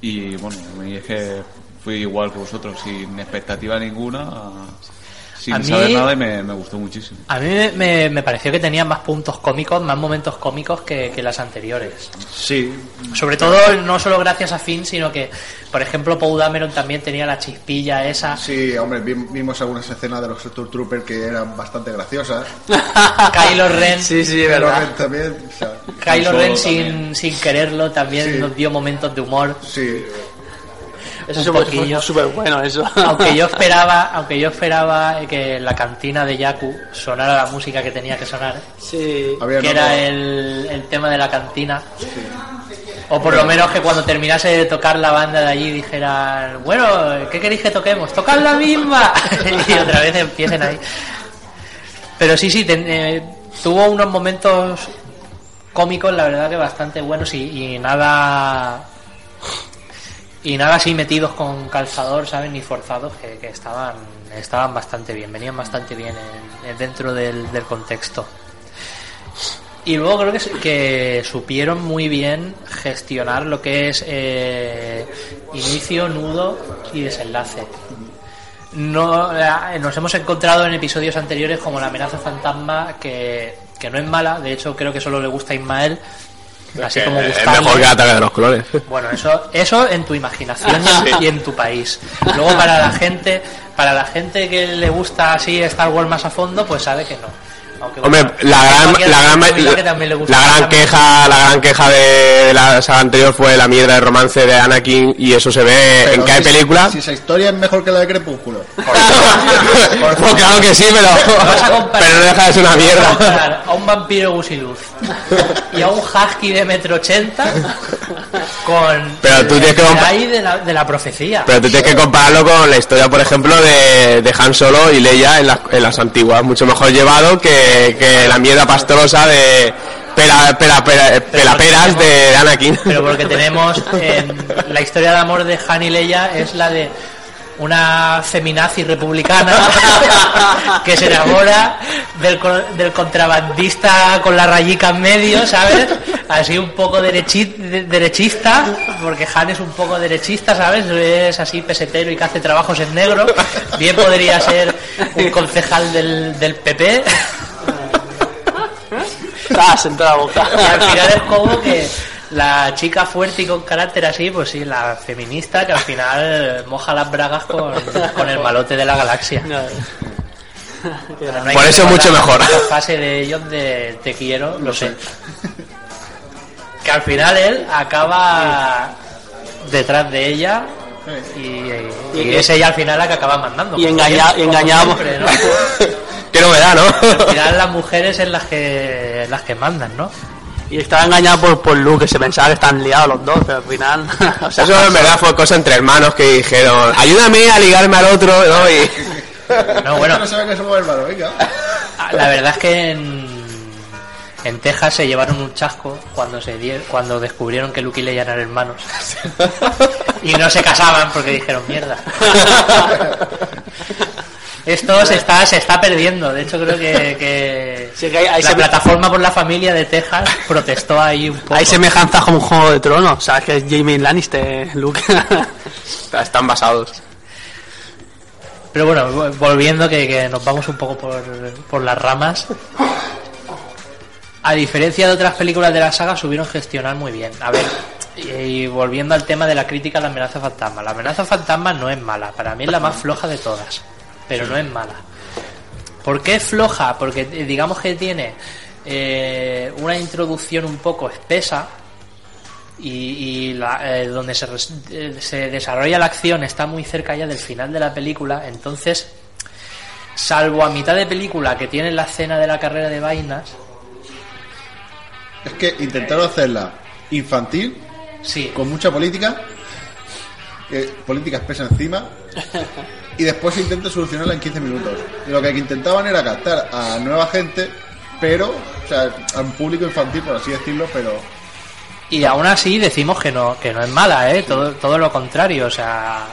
y bueno, es que fui igual que vosotros, sin expectativa ninguna, sin A mí- saber nada, y me, me gustó muchísimo. A mí me, me- me pareció que tenía más puntos cómicos, más momentos cómicos que, que las anteriores. Sí, Sobre todo no solo gracias a Finn, sino que, por ejemplo, Paul Dameron también tenía la chispilla esa. sí, hombre, vi- vimos algunas escenas de los Stormtroopers que eran bastante graciosas. Kylo Ren, Sí, sí, verdad. también, o sea, Kylo Ren también. sin, sin quererlo también Sí. nos dio momentos de humor. sí, Eso un es súper- poquillo. súper bueno, eso. Aunque yo esperaba, aunque yo esperaba que en la cantina de Yaku sonara la música que tenía que sonar, Sí. que era el, el tema de la cantina. O por lo menos que cuando terminase de tocar la banda de allí dijeran, bueno, ¿qué queréis que toquemos? ¡Tocad la misma! y otra vez empiecen ahí. Pero sí, sí, ten- eh, tuvo unos momentos cómicos, la verdad que bastante buenos y, y nada y nada así metidos con calzador, ¿saben? Ni forzados, que, estaban estaban bastante bien, venían bastante bien en- en- dentro del, del contexto. Y luego creo que, que supieron muy bien gestionar lo que es eh, inicio, nudo y desenlace. No, eh, nos hemos encontrado en episodios anteriores como la amenaza fantasma que, que no es mala, de hecho creo que solo le gusta a Ismael, así como es gustarle. mejor que el ataque de los clones. Bueno, eso, eso en tu imaginación y en, y en tu país. Luego para la gente, para la gente que le gusta así Star Wars más a fondo, pues sabe que no. Aunque, Hombre, bueno, la gran, la gran, amiga que también le gusta la gran queja, la gran queja de la saga anterior fue la mierda de romance de Anakin y eso se ve pero en cada si- película. Si esa historia es mejor que la de Crepúsculo. Pues claro que sí, pero, pero no deja de ser una mierda. A un vampiro gusiluz y a un husky de metro ochenta con Pero tú el tienes que de la, de la profecía. Pero tú tienes que compararlo con la historia, por ejemplo, de, de Han Solo y Leia en las, en las antiguas. Mucho mejor llevado que, que la mierda pastrosa de pela, pela, pela- pelaperas de Anakin. Pero porque tenemos en la historia de amor de Han y Leia es la de una feminazi republicana que se enamora del, del contrabandista con la rayica en medio, ¿sabes? Así un poco derechi- de- derechista, porque Han es un poco derechista, ¿sabes? Es así pesetero y que hace trabajos en negro. Bien podría ser un concejal del, del PP. La boca. Y al final es como que la chica fuerte y con carácter así, pues sí, la feminista que al final moja las bragas con, con el malote de la galaxia. No Por eso mucho mejor. La fase de ellos de te quiero, lo sé. Que al final él acaba detrás de ella y, y es ella al final la que acaba mandando. Y engaña-. Qué novedad, Al ¿no? final las mujeres es las que las que mandan, ¿no? Y estaba engañado por, por Luke, que se pensaba que están liados los dos, pero al final. o sea, Eso en verdad fue cosa entre hermanos que dijeron, ayúdame a ligarme al otro, ¿no? Y No, bueno, no sabe que somos hermanos, venga. Ah, La verdad es que en, en Texas se llevaron un chasco cuando se die- cuando descubrieron que Luke y Leia eran hermanos. y no se casaban porque dijeron mierda. Esto se está, se está perdiendo. De hecho, creo que, que Sí, que hay- hay la plataforma por la familia de Texas protestó ahí un poco. hay semejanzas como un juego de tronos, ¿sabes? Que es Jamie Lannister, Luke. están basados. Pero bueno, vo- volviendo que, que nos vamos un poco por, por las ramas. A diferencia de otras películas de la saga, supieron gestionar muy bien. A ver, y, y volviendo al tema de la crítica a la amenaza fantasma. La amenaza fantasma no es mala, para mí es la más floja de todas, pero no es mala. ¿Por qué es floja? Porque eh, digamos que tiene eh, una introducción un poco espesa y, y la- eh, donde se, res- eh, se desarrolla la acción está muy cerca ya del final de la película, entonces, salvo a mitad de película que tiene la escena de la carrera de vainas, es que intentaron hacerla infantil, Sí, con mucha política, eh, política espesa encima, y después se intenta solucionarla en 15 minutos. Y lo que intentaban era captar a nueva gente, pero, o sea, a un público infantil, por así decirlo, pero y aún así decimos que no, que no es mala, ¿eh? Todo, todo lo contrario, o sea,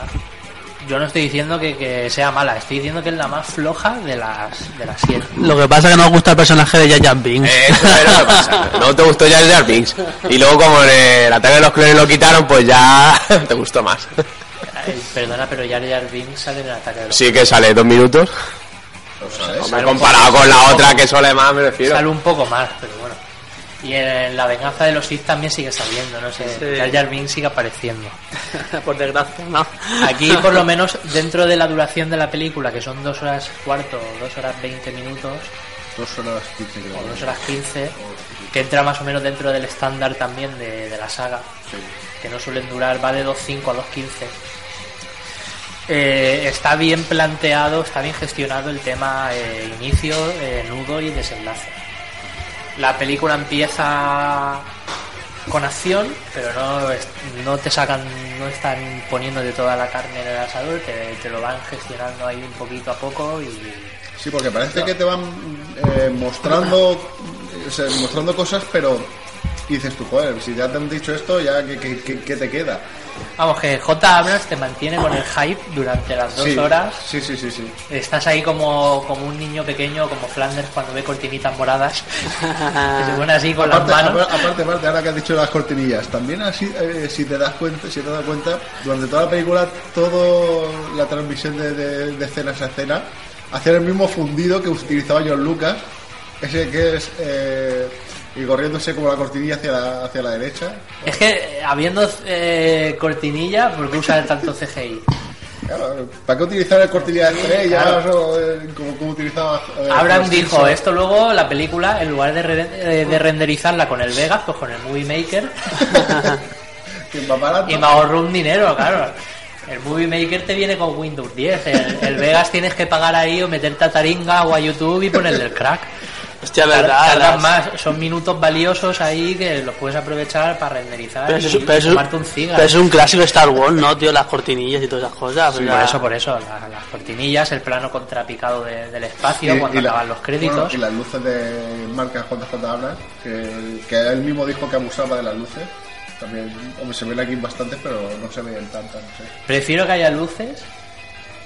yo no estoy diciendo que, que sea mala, estoy diciendo que es la más floja de las, de las siete. Lo que pasa es que no nos gusta el personaje de Jar Jar Binks. Eso es lo que pasa. No te gustó el Jar Binks. Y luego como en el ataque de los clones lo quitaron, pues ya te gustó más. Perdona, pero Jar Jar Binks sale en el ataque de los Sí que sale dos minutos. Hombre, comparado con la otra que suele más, me refiero. Sale un poco más, pero bueno. Y en la venganza de los Sith también sigue saliendo, no sé. Sí. Jar Jar Binks sigue apareciendo. Por desgracia, no. Aquí, por lo menos, dentro de la duración de la película, que son dos horas cuarto, dos horas veinte minutos, dos horas 15 creo. o dos horas quince, que entra más o menos dentro del estándar también de, de la saga, que no suelen durar, va de 2.5 a 2.15. Eh, está bien planteado, está bien gestionado el tema eh, inicio, eh, nudo y desenlace. La película empieza con acción, pero no, no te sacan, no están poniendo de toda la carne en el asador, te, te lo van gestionando ahí un poquito a poco y Sí, porque parece que te van eh, mostrando mostrando cosas, pero dices tú, joder, si ya te han dicho esto, ya ¿qué, qué- qué- qué te queda? Vamos, que J. Abrams te mantiene con el hype durante las dos Sí, horas. Sí, sí, sí, sí. Estás ahí como, como un niño pequeño, como Flanders cuando ve cortinitas moradas. que se pone así con Aparte, las manos. aparte, aparte, ahora que has dicho las cortinillas, también así, eh, si te das cuenta, si te das cuenta, durante toda la película, toda la transmisión de, de- de escena a escena, hacía el mismo fundido que utilizaba John Lucas, ese que es eh, y corriéndose como la cortinilla hacia la, hacia la derecha. Es que habiendo eh, cortinilla, ¿por qué usar tanto CGI? Claro, ¿Para qué utilizar el cortinilla de estrella? Claro. Eh, como, como utilizaba. eh, Abraham dijo, esto luego la película, en lugar de, re- eh, de renderizarla con el Vegas, pues con el Movie Maker, y me ahorro un dinero, claro. El Movie Maker te viene con Windows 10, el, el Vegas tienes que pagar ahí o meterte a Taringa o a YouTube y ponerle el crack. Hostia, verdad. tardan más, son minutos valiosos ahí que los puedes aprovechar para renderizar Pero y, eso, pero, eso, tomarte un pero eso es un clásico Star Wars, ¿no, tío? Las cortinillas y todas esas cosas. Sí, por eso, por eso, la- las cortinillas, el plano contrapicado de- del espacio, Y- cuando y la- acaban los créditos. bueno, y las luces de marca JJ Abrams, que, que él mismo dijo que abusaba de las luces. También, hombre, se ven aquí bastantes, pero no se ven tantas, no sé. Prefiero que haya luces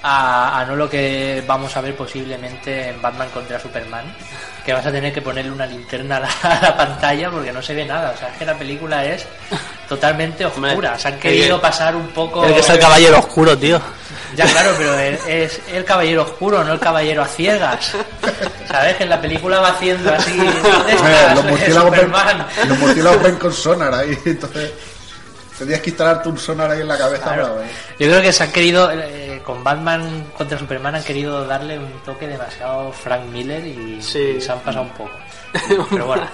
a, a no lo que vamos a ver posiblemente en Batman contra Superman, que vas a tener que ponerle una linterna a la, a la pantalla porque no se ve nada. O sea, es que la película es totalmente oscura. Se han querido pasar un poco... El que es el caballero oscuro, tío. Ya, claro, pero es, es el caballero oscuro, no el caballero a ciegas. ¿Sabes? Que en la película va haciendo así... Los murciélagos ven con sonar ahí, entonces tendrías que instalarte un sonar ahí en la cabeza. Claro. para ver. Yo creo que se han querido, eh, con Batman contra Superman han querido darle un toque demasiado Frank Miller y, Sí. y se han pasado un poco. Pero bueno,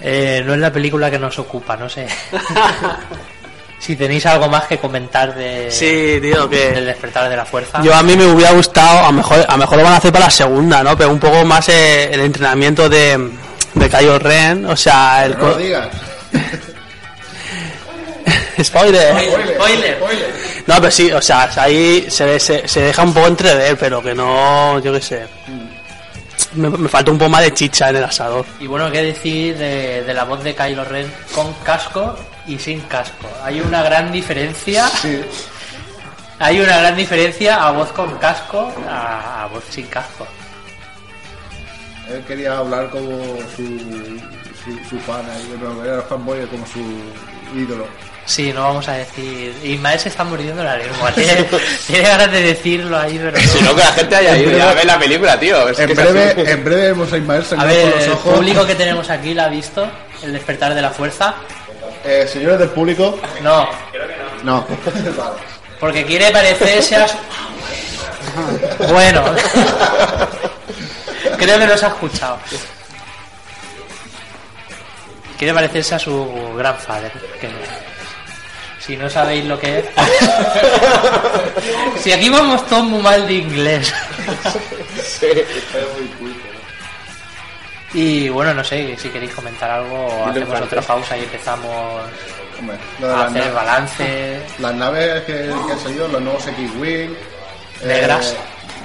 eh, no es la película que nos ocupa, no sé. si tenéis algo más que comentar de, Sí, tío, del que... despertar de la fuerza. Yo a mí me hubiera gustado, a lo mejor, a lo mejor lo van a hacer para la segunda, ¿no? Pero un poco más eh, el entrenamiento de, de Kylo Ren, o sea, el... No lo co- digas. Spoiler. Spoiler. No, pero sí, o sea, ahí se, se, se deja un poco entrever, pero que no, yo qué sé. Me, me falta un poco más de chicha en el asador. Y bueno, qué decir de, de la voz de Kylo Ren con casco y sin casco. Hay una gran diferencia. Sí. Hay una gran diferencia a voz con casco a, a voz sin casco. Él quería hablar como su, su, su fan, ahí, no, era fanboy como su ídolo. Sí, no vamos a decir. Ismael se está mordiendo la lengua. Tiene, tiene ganas de decirlo ahí, pero Si no. no, que la gente haya ido a ver la película, tío. Es En que breve, en breve vemos a Ismael A ver, por los el ojos. público que tenemos aquí la ha visto. El despertar de la fuerza. Eh, señores del público, No, no. Vale. porque quiere parecerse a su... Bueno. Creo que no se ha escuchado. Quiere parecerse a su grandfather. Que si no sabéis lo que es. si aquí vamos todos muy mal de inglés. Y bueno, no sé si queréis comentar algo o hacemos otra pausa y empezamos Hombre, lo de a hacer balance. Las naves que, que han salido, los nuevos X-Wing. Negras.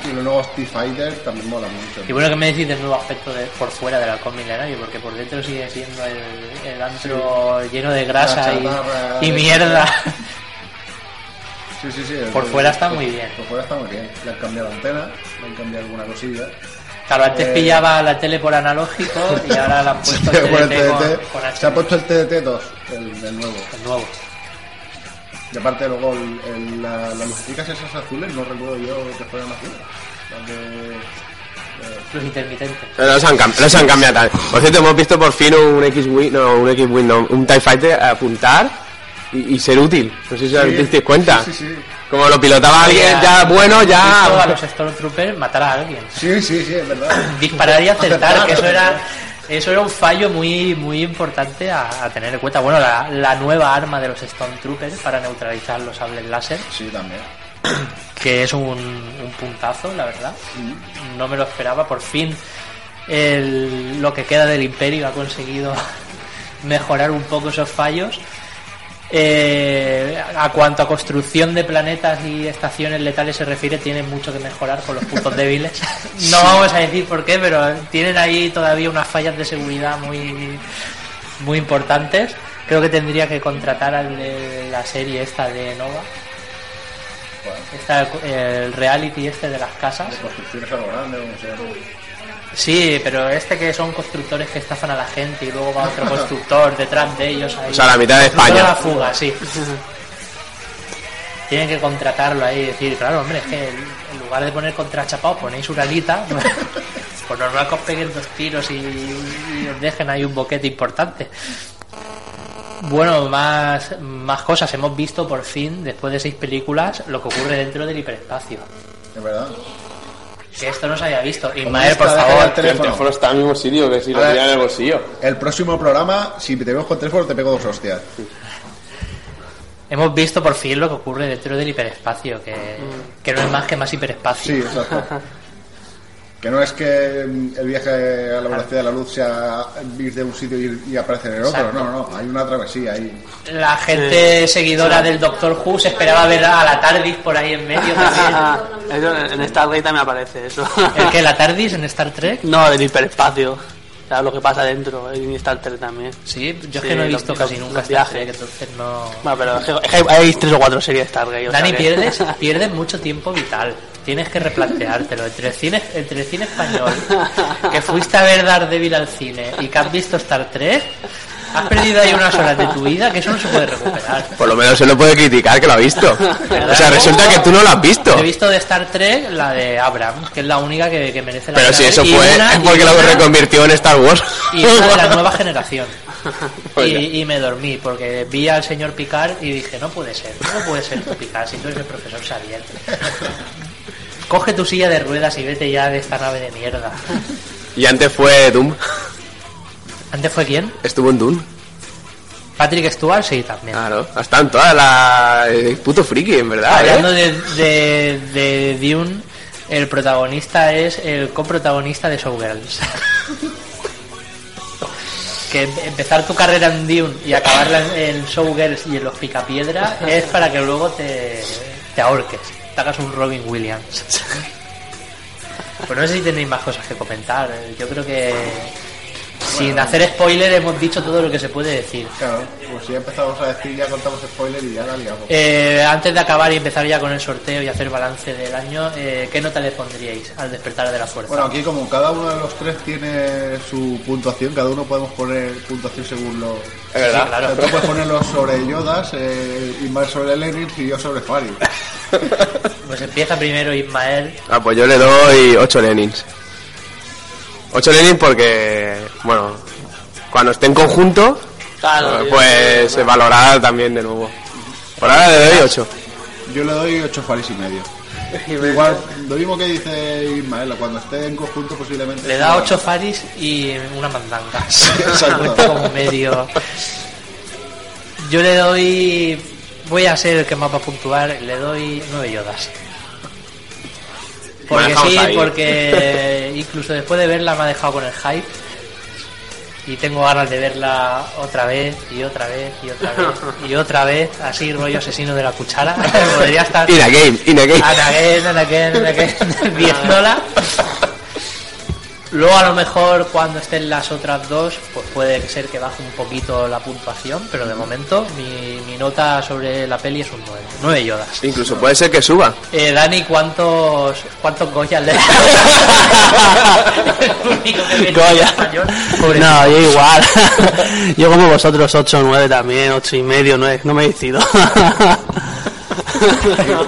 Y los nuevos T-Fighter también molan mucho. Y bueno, ¿qué me decís del nuevo aspecto de, por fuera del halcón milenario? Porque por dentro sigue siendo el, el antro lleno de grasa La y, y de- mierda. Sí, sí, sí. Por el- fuera está muy bien. Por fuera está muy bien. Le han cambiado la antena, le han cambiado alguna cosilla. Claro, antes Eh, pillaba la tele por analógico y ahora le han puesto el TDT con, TDT, con se ha puesto el TDT2, el, el nuevo. el nuevo. Y aparte luego el, el- la- las lucecitas esas azules, no recuerdo yo que fueran azules. Las de... eh, Los intermitentes. Se han, se han cambiado tal. Por cierto, hemos visto por fin un X-Wing, no, un X-Wing, no, un TIE Fighter apuntar y, y ser útil. No sé si os Sí, disteis cuenta. Sí, sí, sí. Como lo pilotaba alguien Ya- ya bueno, visto a ya. los Stormtroopers matar a alguien. Sí, sí, sí, es verdad. disparar y acertar, que eso era. Eso era un fallo muy muy importante a, a tener en cuenta. Bueno, la, la nueva arma de los Stormtroopers para neutralizar los sables láser, Sí, también. que es un, un puntazo, la verdad. No me lo esperaba, por fin el- lo que queda del Imperio ha conseguido mejorar un poco esos fallos. Eh, a cuanto a construcción de planetas y estaciones letales se refiere, tiene mucho que mejorar con los puntos débiles. No vamos a decir por qué, pero tienen ahí todavía unas fallas de seguridad muy, muy importantes. Creo que tendría que contratar al de la serie esta de Nova. Esta, el reality este de las casas. De construcciones a lo grande, como sea. Sí, pero este que son constructores que estafan a la gente y luego va otro constructor detrás de ellos. Ahí. O sea, la mitad de España. la fuga, sí. Tienen que contratarlo ahí y decir, claro, hombre, es que en lugar de poner contrachapado ponéis una alita, pues normal que os peguen dos tiros y, y os dejen ahí un boquete importante. Bueno, más, más cosas. Hemos visto por fin, después de seis películas, lo que ocurre dentro del hiperespacio. Es verdad. Que esto no se había visto. Ismael, por favor. el El teléfono. teléfono está en el mismo sitio que si lo tiran en el bolsillo. El próximo programa, si te veo con teléfono, te pego dos hostias. Hemos visto por fin lo que ocurre dentro del hiperespacio, que, que no es más que más hiperespacio. Sí, exacto. Que no es que mm, el viaje a la velocidad de la luz sea ir de un sitio y, y aparecer en el otro. Exacto. No, no, no. Hay una travesía ahí. La gente seguidora del Doctor Who se esperaba ver a la TARDIS por ahí en medio también. Eso en Stargate también aparece eso. ¿El que la TARDIS en Star Trek? No, del hiperespacio. O sea, lo que pasa dentro, en Star Trek también. Sí, yo es Sí, que no he visto los- casi nunca los Star. Trek, entonces no... Bueno, pero es que, hay, hay tres o cuatro series de Stargate. o sea Dani, pierdes, pierdes mucho tiempo vital. Tienes que replanteártelo. Entre el cine, entre el cine español, que fuiste a ver Daredevil al cine y que has visto Star Trek, has perdido ahí unas horas de tu vida que eso no se puede recuperar. Por lo menos se lo puede criticar que lo ha visto. O sea, resulta que tú no lo has visto. He visto de Star Trek la de Abrams, que es la única que, que merece la Pero pena si eso fue una- es porque lo una- reconvirtió en Star Wars. Y una de la nueva generación. Oye. Y, y me dormí porque vi al señor Picard y dije, no puede ser, no puede ser tú Picard, si tú eres el profesor Xavier. Coge tu silla de ruedas y vete ya de esta nave de mierda. Y antes fue Doom. ¿Antes fue quién? Estuvo en Doom. Patrick Stewart, sí, también. Claro. Hasta en toda la. eh, puto friki, en verdad. Hablando ¿eh? de, de, de Dune, el protagonista es el coprotagonista de Showgirls. que em- empezar tu carrera en Dune y acabarla en, en Showgirls y en los Picapiedra es para que luego te, te ahorques, hagas un Robin Williams. pues no sé si tenéis más cosas que comentar. Yo creo que sin hacer spoiler hemos dicho todo lo que se puede decir. Claro, pues si ya empezamos a decir, ya contamos spoiler y ya la liamos. Eh, antes de acabar y empezar ya con el sorteo y hacer balance del año, eh, ¿qué nota le pondríais al despertar de la fuerza? Bueno, aquí como cada uno de los tres tiene su puntuación, cada uno podemos poner puntuación según lo... Es verdad. Sí, claro. Tú puedes ponerlo sobre Yodas, eh, Ismael sobre Lenin y yo sobre Fari. Pues empieza primero Ismael. Ah, pues yo le doy 8 Lenins. 8 Lenins porque, bueno, cuando esté en conjunto, Claro, eh, pues se valorará también de nuevo. Por ahora le doy 8. Yo le doy 8 Faris y medio. Igual, lo mismo que dice Ismael, cuando esté en conjunto posiblemente... Le da 8 faris y una mandanga. exacto. Como medio. Yo le doy. Voy a ser el que más va a puntuar. Le doy 9 yodas. Porque sí, ahí. porque incluso después de verla me ha dejado con el hype. y tengo ganas de verla otra vez y otra vez y otra vez y otra vez, así rollo asesino de la cuchara. Podría estar In a game, in a game. again, again, again, viéndola. Luego a lo mejor cuando estén las otras dos, pues puede ser que baje un poquito la puntuación, pero de momento mi, mi nota sobre la peli es un 9. 9 yodas. Incluso puede ser que suba. Eh, Dani, ¿cuántos, cuántos Goyas le das? El único que viene en Goya. No, yo igual. yo como vosotros, 8 9 también, 8 y medio, 9. No me decido.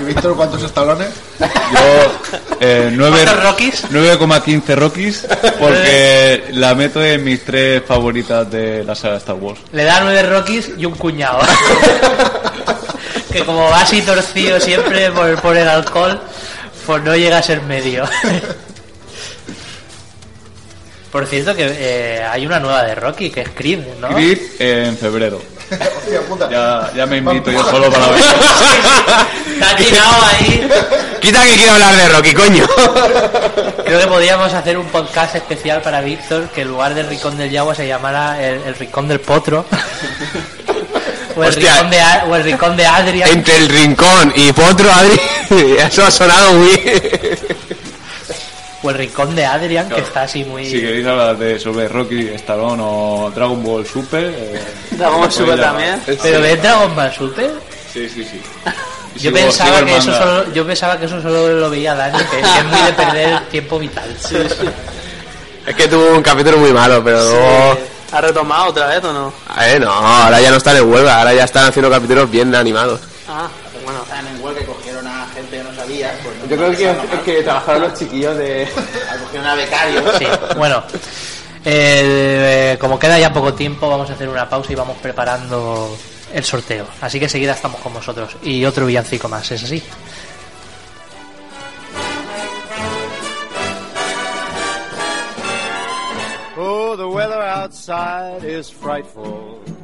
¿Y Víctor cuántos estalones? Yo, eh, nueve- ¿Cuántos Rockies? 9,15 Rockies, porque la meto en mis tres favoritas de la saga Star Wars. Le da 9 Rockies y un cuñado. que como va así torcido siempre por, por el alcohol, pues no llega a ser medio. Por cierto que eh, hay una nueva de Rocky, que es Creed, ¿no? Creed en febrero. Hostia puta. Ya, ya me invito yo solo para ver. Ha tirado ahí. Quita que quiero hablar de Rocky, coño. Creo que podríamos hacer un podcast especial para Víctor, que en lugar del Ricón del Yagua se llamara el, el Ricón del Potro. o, el Hostia. Ricón de, A- o el Ricón de Adrian. Entre el rincón y Potro, Adri, eso ha sonado muy... O el Rincón de Adrian, que está así muy... Si queréis hablar de sobre Rocky, Stallone o Dragon Ball Super. eh, Dragon Ball Super también. Pero ves Dragon Ball Super. Sí, sí, sí. Yo sigo- pensaba, sigo que eso solo, yo pensaba que eso solo lo veía Dani, que es muy de perder tiempo vital. Es que tuvo un capítulo muy malo, pero luego... ¿Ha retomado otra vez o no? Eh, no, ahora ya no están en huelga, ahora ya están haciendo capítulos bien animados. Ah, bueno. Estaban en huelga y cogieron a Pues no Yo creo que es que trabajaron los chiquillos de... a becarios. Sí, bueno, eh, como queda ya poco tiempo, vamos a hacer una pausa y vamos preparando el sorteo. Así que enseguida estamos con vosotros. Y otro villancico más, ¿es así? Oh, the weather outside is frightful,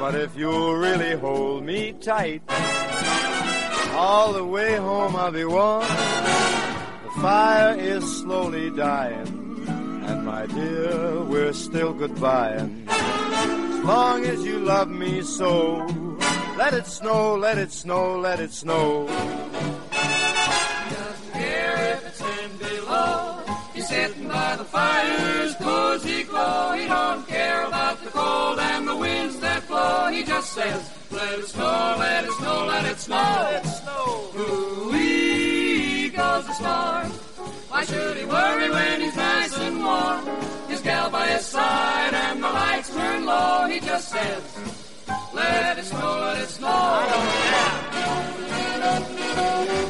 But if you'll really hold me tight, all the way home I'll be warm. The fire is slowly dying, and my dear, we're still goodbying. As long as you love me so, let it snow, let it snow, let it snow. The fire's cozy glow. He don't care about the cold and the winds that blow. He just says, let it snow, let it snow, let it snow. Let it snow. Ooh-wee goes the storm. Why should he worry when he's nice and warm? His gal by his side and the lights turn low. He just says, let it snow, let it snow. The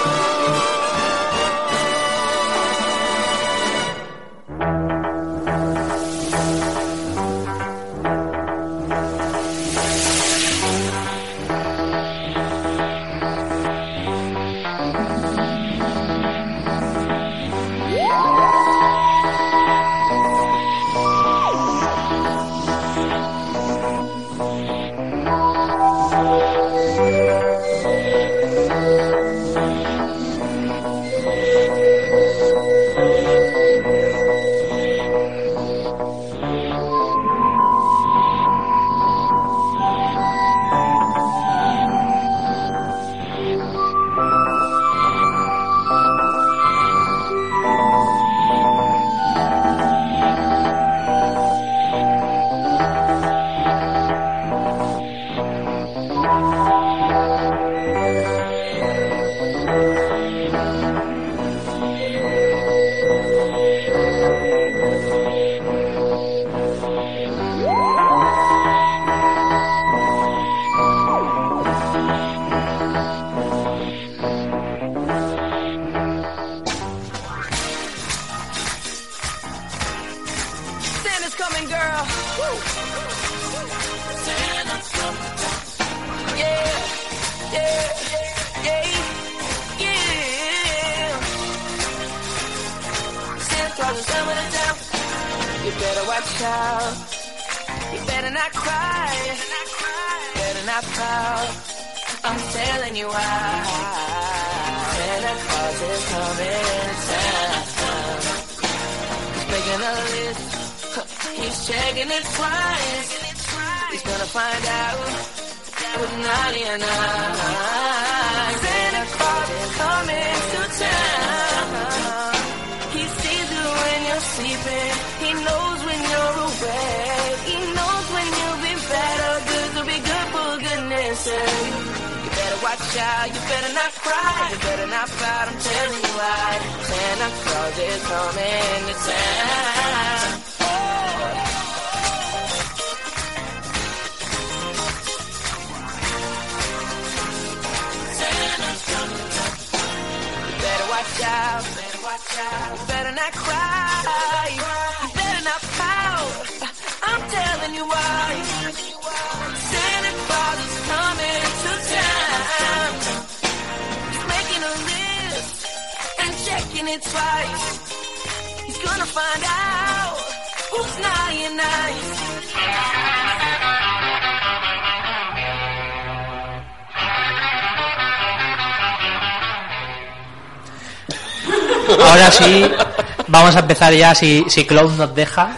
Empezar ya, si, si Cloud nos deja,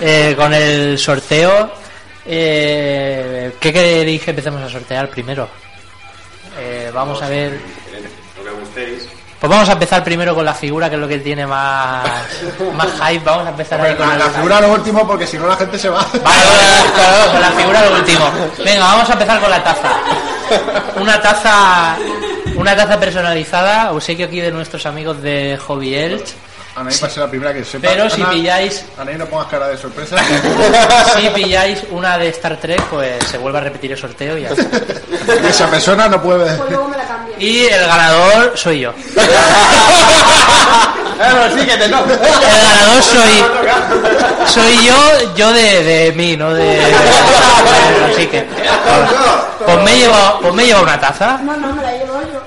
eh, con el sorteo. Eh, ¿Qué queréis que empecemos a sortear primero? Eh, vamos a ver. Lo que gustéis. Pues vamos a empezar primero con la figura, que es lo que tiene más, más hype. Vamos a empezar ahí con La, figura lo último porque si no la gente se va. Vale, vale, con la figura lo último. Venga, vamos a empezar con la taza. Una taza, una taza personalizada, obsequio aquí de nuestros amigos de Hobby Elch. Anaí va a ser la primera que sepa. Pero si pilláis, Anaí, no pongas cara de sorpresa. si pilláis una de Star Trek, pues se vuelve a repetir el sorteo y ya está. Esa persona no puede. Y el ganador soy yo. sí que te toca. El ganador soy soy yo, yo de, de mí, no de, de- así que pues me he llevado, pues me he llevado una taza. No, no, me la llevo yo.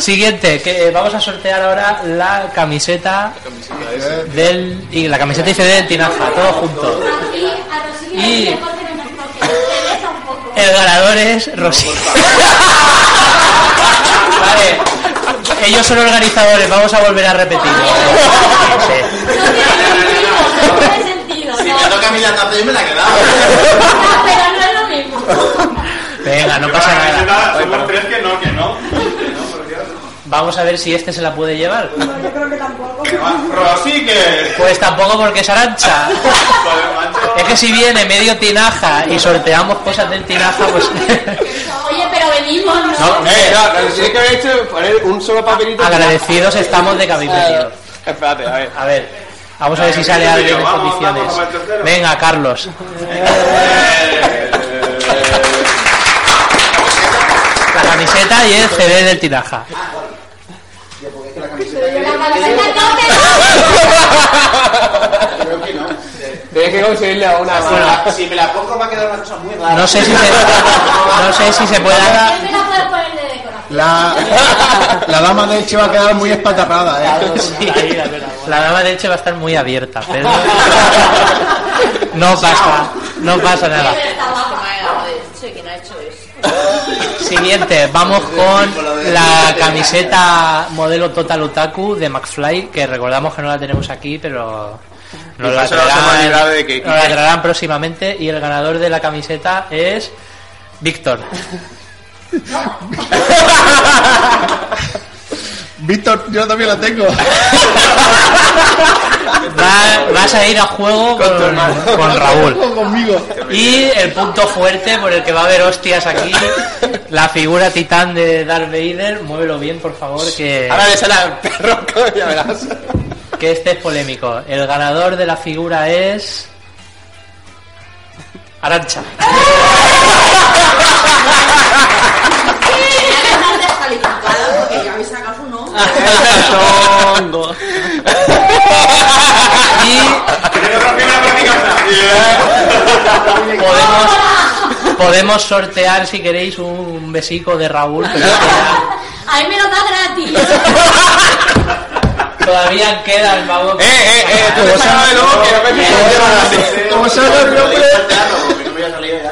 Siguiente, que eh, vamos a sortear ahora la camiseta del y la camiseta y CD del Tinaja, todo junto. Y. El ganador es Rosy. vale. Ellos son organizadores, vamos a volver a repetir. Si me toca a mí la taza, yo me la he quedado. Pero no es lo mismo. Venga, no pasa nada. Somos tres que no, que. Vamos a ver si este se la puede llevar. Yo creo que tampoco. Que. Pues tampoco porque es arancha. Es que si viene medio tinaja y sorteamos cosas del tinaja, pues. Oye, pero venimos, ¿no? No, Eh, no, pero si es que he hecho poner un solo papelito. agradecidos estamos de que habéis venido. Espérate, a ver. A ver, vamos a ver si sale alguien en condiciones. Venga, Carlos. La camiseta y el CD del tinaja. Pero yo la camiseta no, Creo que no. Tienes que conseguirle a una Si la- Si me la pongo va a quedar una cosa muy rara. No sé si se, no sé si se puede. la. La, dama de Elche va a quedar muy espatarrada, ¿eh? Sí, la dama de hecho va a estar muy abierta, pero no pasa, no pasa nada. Está guapa. ¿Quién ha hecho eso? Siguiente, vamos con la camiseta modelo Total Otaku de McFly, que recordamos que no la tenemos aquí, pero nos la traerán, librado de que- nos la traerán próximamente y el ganador de la camiseta es Víctor. Víctor, yo también la tengo. Va- vas a ir a juego con, con Raúl. Conmigo. Y el punto fuerte por el que va a haber hostias aquí, la figura titán de Darth Vader, muévelo bien por favor, que, Ahora le sale al perro, ya verás. que este es polémico. El ganador de la figura es... Arancha. Tenía que estar descalificada porque ya habéis sacado su nombre. Tongo. Y podemos, podemos sortear si queréis un besico de Raúl, pero A mí me lo da gratis. Todavía quedan, vamos. ¡Eh, eh, eh! ¡Tú sabes luego que no me pises Como salga el nombre,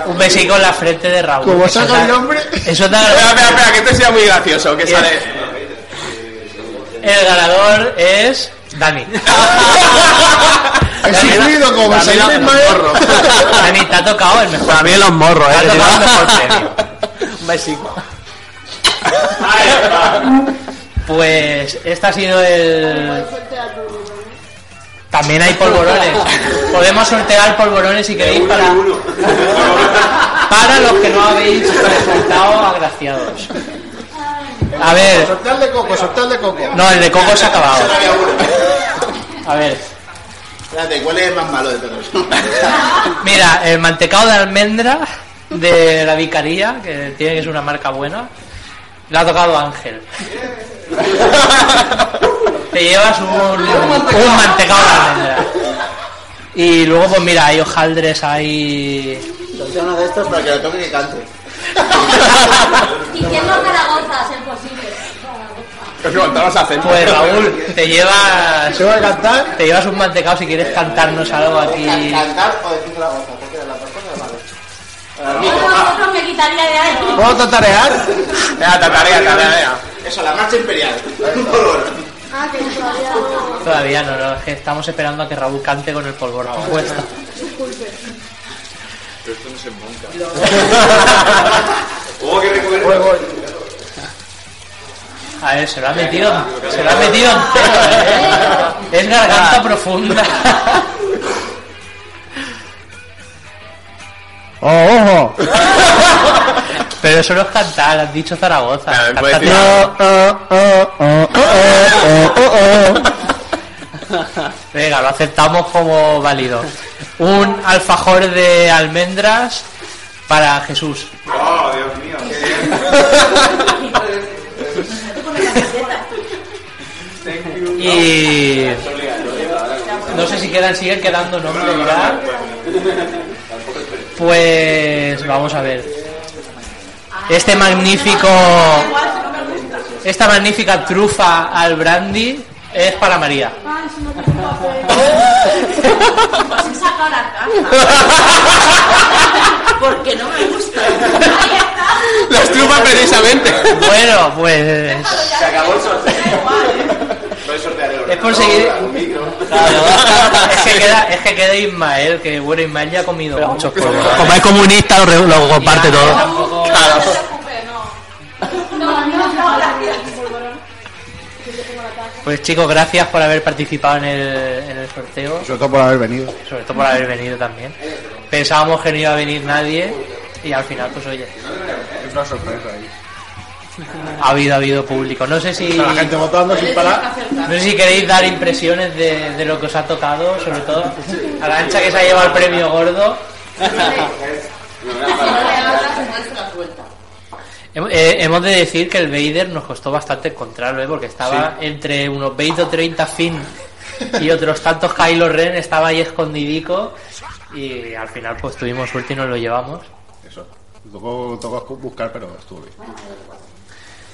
Un besico en la frente de Raúl. como salga el nombre, Eso da- Espera, espera, espera, que esto sea muy gracioso, que sale... El ganador es Dani. he sufrido como Dani, no, maestro. Dani, te ha tocado el mejor. Para mí los morros, Te ha eh. tocado el mejor premio. Un besico. Pues este ha sido el. También hay polvorones. Podemos sortear polvorones si queréis para. Para los que no habéis resultado agraciados. A ver, Sortal de coco, sortal de coco. no, el de coco se ha acabado. A ver, Espérate, ¿cuál es el más malo de todos? mira, el mantecado de almendra de la Vicaría, que tiene que ser una marca buena, le ha tocado Ángel. Te llevas un, un mantecado de almendra. Y luego, pues mira, hay hojaldres, hay. Entonces uno de estos para que lo toque y cante. Y que no Zaragoza, a ser posible. Que levantamos acentos. Pues Raúl, te llevas. ¿Se va a cantar? Te llevas un mantecado si quieres cantarnos algo aquí. Cantar o decir la cosa, porque las dos cosas vale. Vosotros me quitaría de ahí. ¿Puedo tatarear? Venga, tatarea, tatarea. Eso, la marcha imperial. Ah, que todavía no. Todavía no, no, es que estamos esperando a que Raúl cante con el polvorón puesto. Disculpe. Oh, que recoger. A ver, se lo ha metido, se lo ha metido entero, ¿eh? Es garganta profunda. ¡Oh, ojo! Pero eso no es cantar, has dicho Zaragoza. Claro, Oh, oh, oh, oh, oh, oh, oh. Venga, lo aceptamos como válido. Un alfajor de almendras para Jesús. Oh, Dios mío. Y no sé si quedan, siguen quedando nombres ya. Pues vamos a ver. Este magnífico, esta magnífica trufa al brandy es para María. Ay, si no. Pues la caja. Porque no me gusta. Las trupas precisamente. Bueno, pues Se acabó el sorteo. El es por seguir. es que queda, es que queda Ismael, que bueno, Ismael ya ha comido muchos polvos. Como es comunista, lo, comparte todo. Pues chicos, gracias por haber participado en el, en el sorteo, Sobre todo por haber venido. sobre todo por haber venido también. Pensábamos que no iba a venir nadie y al final, pues oye, Es una sorpresa ahí. ha habido, ha habido público. No sé si, La gente votando sin parar. no sé si queréis dar impresiones de, de lo que os ha tocado, sobre todo a la ancha que se ha llevado el premio gordo. Eh, hemos de decir que el Vader nos costó bastante encontrarlo, ¿eh? porque estaba entre unos 20 o 30 Finn y otros tantos Kylo Ren, estaba ahí escondidico y al final pues tuvimos suerte y nos lo llevamos. Eso. Tocó, tocó buscar, pero estuvo bien.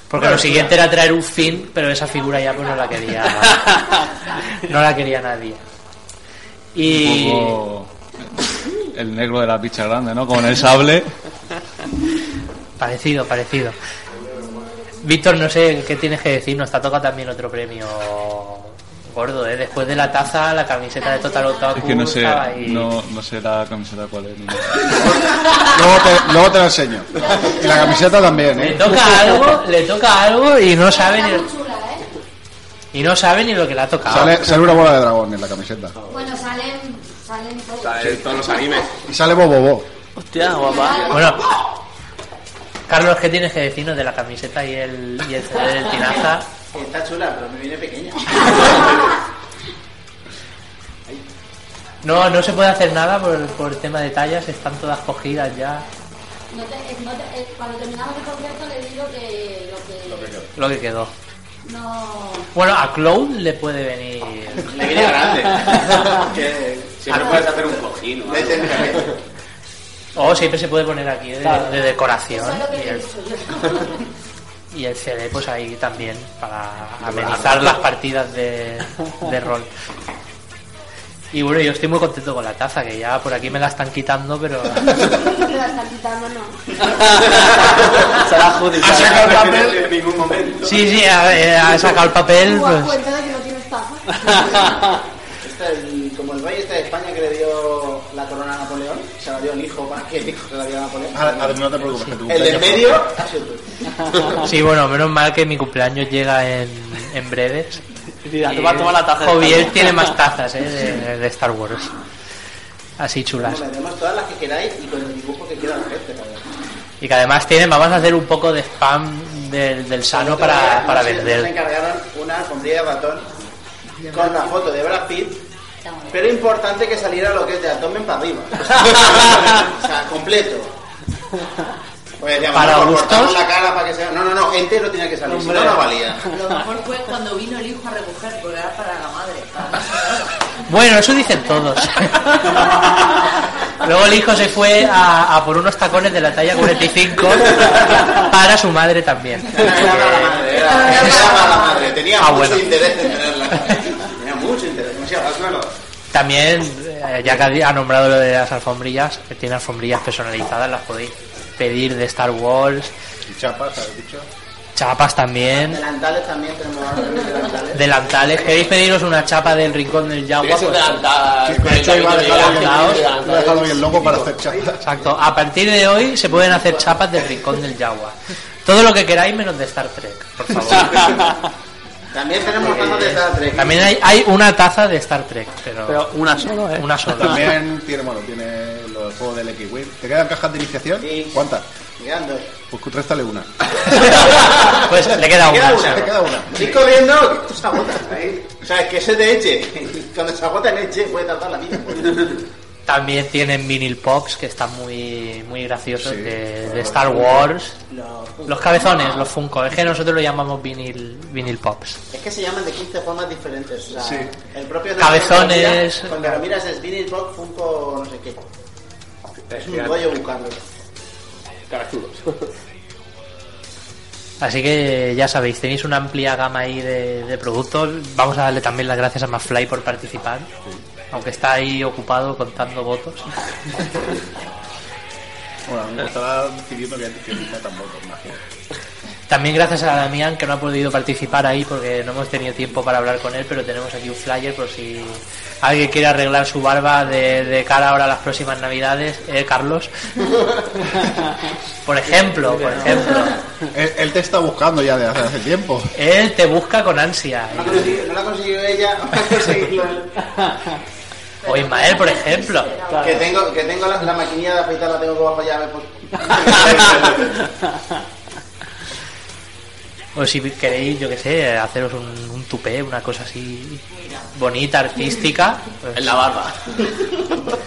Porque lo siguiente era traer un Finn, pero esa figura ya pues no la quería, no la quería nadie. Y Un poco el negro de la picha grande, ¿no? Con el sable. Parecido, parecido. Víctor, no sé qué tienes que decir, nos te ha tocado también otro premio gordo, ¿eh? Después de la taza, la camiseta de Total Otaku Es que no sé, estaba ahí. no, no sé la camiseta cuál es. Luego te, luego te la enseño. Y la camiseta también, Le ¿eh? toca algo, le toca algo y no sabe ni, ¿eh? y no sabe ni lo que le ha tocado. Sale, sale una bola de dragón en la camiseta. Bueno, salen, salen todos. Sale todos los animes. Y sale Bobobo. Hostia, guapa. Bueno, Carlos, ¿qué tienes que decirnos de la camiseta y el, y el CD del Tinaza? Está chula, pero me viene pequeña. No, no se puede hacer nada por, por el tema de tallas, están todas cogidas ya. No te, eh, no te- eh, cuando terminamos el concierto le digo que lo que, Lo que quedó. no... Bueno, a Cloud le puede venir. Le viene grande. Que siempre puedes hacer un cojín. ¿no? O siempre se puede poner aquí de, de decoración. Y el- y CD pues ahí también para amenizar las partidas de, de rol. Y bueno, yo estoy muy contento con la taza, que ya por aquí me la están quitando, pero... Me la están quitando, no. Será judicial. ¿Ha sacado el papel? En ningún momento. Sí, sí, ha, ha sacado el papel. Pues... cuenta de que no tienes taza. Este, el- como el rey este de España que le dio dio el hijo para que el hijo se la diera a Napoleón. Ahora, ahora no te preocupes, que tu el de en cumpleaños- medio ha sido tú. Sí, bueno, menos mal que mi cumpleaños llega en, en breves. Mira, toma, toma la taza. Tiene más tazas ¿eh? de, de Star Wars. Así chulas. Bueno, tenemos todas las que queráis y con el dibujo que quiera la gente. ¿sabes? Y que además tienen, vamos a hacer un poco de spam del, del sano para, para Nos vender. encargaron una alfombrilla de ratón con la foto de Brad Pitt, pero importante que saliera lo que es de abdomen para arriba. o sea, completo. Pues decíamos, Para no, gustos. la cara para que sea. No, no, no, entero tenía que salir, si no, no valía. Lo mejor fue cuando vino el hijo a recoger, porque era para la madre. para. Bueno, eso dicen todos. Luego el hijo se fue a, a por unos tacones de la talla 45 para su madre también. Era para la madre, era, era para la madre. Tenía Ah, mucho bueno. interés en tenerla. Tenía mucho interés, demasiado. Hazlo. También, eh, ya que ha nombrado lo de las alfombrillas, que tiene alfombrillas personalizadas, las podéis pedir de Star Wars, Y chapas, ¿has dicho? chapas también, Delantales también tenemos delantales. delantales. ¿Queréis pediros una chapa del rincón del Yagua? Pues. De hecho, iba a dejarlo bien loco para hacer chapas. Exacto. A partir de hoy se pueden hacer chapas del rincón del Yagua. Todo lo que queráis menos de Star Trek, por favor. También tenemos tazas de Star Trek. También hay, hay una taza de Star Trek, pero, Pero una sola, ¿eh? una sola. También tiene, bueno, tiene los juegos del X-Wing. ¿Te quedan cajas de iniciación? Sí. ¿Cuántas? Me quedan dos. Pues réstale una. Pues le queda Me queda una. una. Te queda una. Estoy corriendo, esto se agota. ahí. O sea, es que ese de Eche. Cuando se agota en Eche puede tardar la vida. También tienen vinil pops que están muy muy graciosos Sí. de, de Star Wars. Los- Los cabezones, los Funko, es que nosotros lo llamamos vinil, vinil pops. Es que se llaman de 15 formas diferentes. O sea, Sí. el propio Cabezones. Cuando lo miras es Vinyl Rock, Funko, no sé qué. Es un rollo buscarlo. Así que ya sabéis, tenéis una amplia gama ahí de, de productos. Vamos a darle también las gracias a McFly por participar, aunque está ahí ocupado contando votos. Bueno, a me estaba pidiendo que, que metan votos, imagino. También gracias a Damián que no ha podido participar ahí porque no hemos tenido tiempo para hablar con él, pero tenemos aquí un flyer por si alguien quiere arreglar su barba de, de cara ahora a las próximas navidades, eh, Carlos. por ejemplo, por ejemplo, Él, él te está buscando ya desde hace tiempo. él te busca con ansia. No, lo ha conseguido- ella, no ha conseguido él. O Ismael, por ejemplo. Que tengo, que tengo la, la maquinilla de afeitar, la tengo que bajo ya. Pues, O si queréis, yo que sé, haceros un, un tupé, una cosa así bonita, artística. pues En la barba.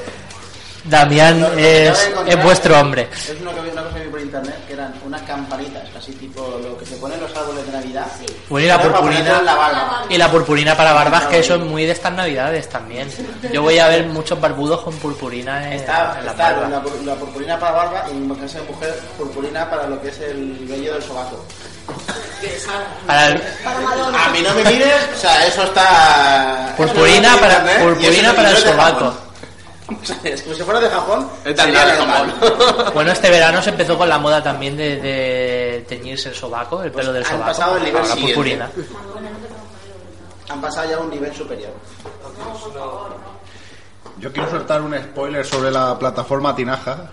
Damián es, es vuestro hombre. Es una, que- una cosa que vi por internet que eran unas campanitas, así tipo lo que se pone en los árboles de Navidad. Bueno, y la purpurina. ponerlo en la barba. Y la purpurina para barbas, que eso es muy de estas navidades también. Yo voy a ver muchos barbudos con purpurina en, Está, en la está barba. la, pur- la purpurina para barba y en caso de mujer, purpurina para lo que es el vello del sobaco. Para el- Para. A mí no me mires, o sea, eso está. Purpurina eso para- purpurina eso para el sobaco. Japón. Es como si fuera de Japón. Es sería de alemán. Bueno, este verano se empezó con la moda también de, de teñirse el sobaco, el pelo del Pues han sobaco. pasado el nivel siguiente. purpurina. Han pasado ya a un nivel superior. Yo quiero soltar un spoiler sobre la plataforma Tinaja.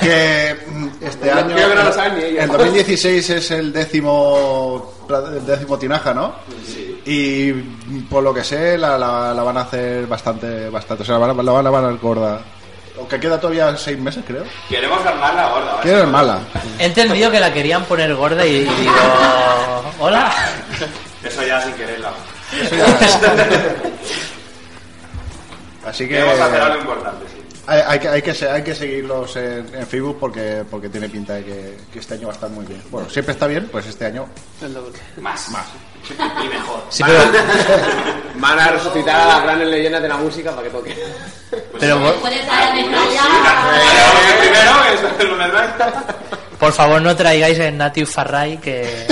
Que mm, este año. Creo que no lo saben ni ellos. En 2016 es el décimo, el décimo Tinaja, ¿no? Y mm, por lo que sé, la, la- la van a hacer bastante, bastante. O sea, la van a, la van a, van a gorda. Aunque queda todavía seis meses, creo. Queremos armarla gorda. Quiero mala. He entendido que la querían poner gorda y, digo, hola. Eso ya sin quererla. Así que. Queremos hacer algo importante. Hay, hay que, hay, que, se- hay que seguirlos en, en Facebook porque, porque tiene pinta de que, que este año va a estar muy bien. Bueno, siempre está bien, pues este año Más. más. Y mejor. Sí, pero, Van a resucitar a las grandes leyendas de la música para que toquen. pero por, Puedes dar Sí, por Por favor, no traigáis el Native Farray que,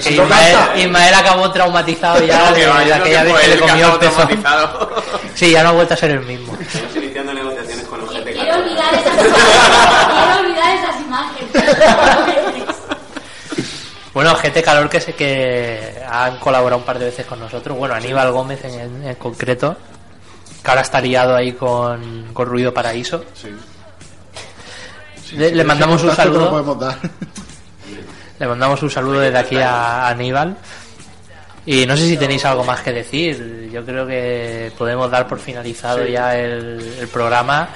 si no Ismael, canta. Ismael acabó traumatizado ya No, que de, creo aquella vez fue que le comió el traumatizado. Sí, ya no ha vuelto a ser el mismo. Estamos iniciando negociaciones con los gente Quiero quiero olvidar esas imágenes. Bueno, gente calor que sé que han colaborado un par de veces con nosotros. Bueno, Aníbal Gómez en, en concreto, que ahora está liado ahí con, con Ruido Paraíso. Le, le mandamos un no saludo. dar. Le mandamos un saludo desde aquí a Aníbal. Y no sé si tenéis algo más que decir. Yo creo que podemos dar por finalizado Sí. ya el, el programa.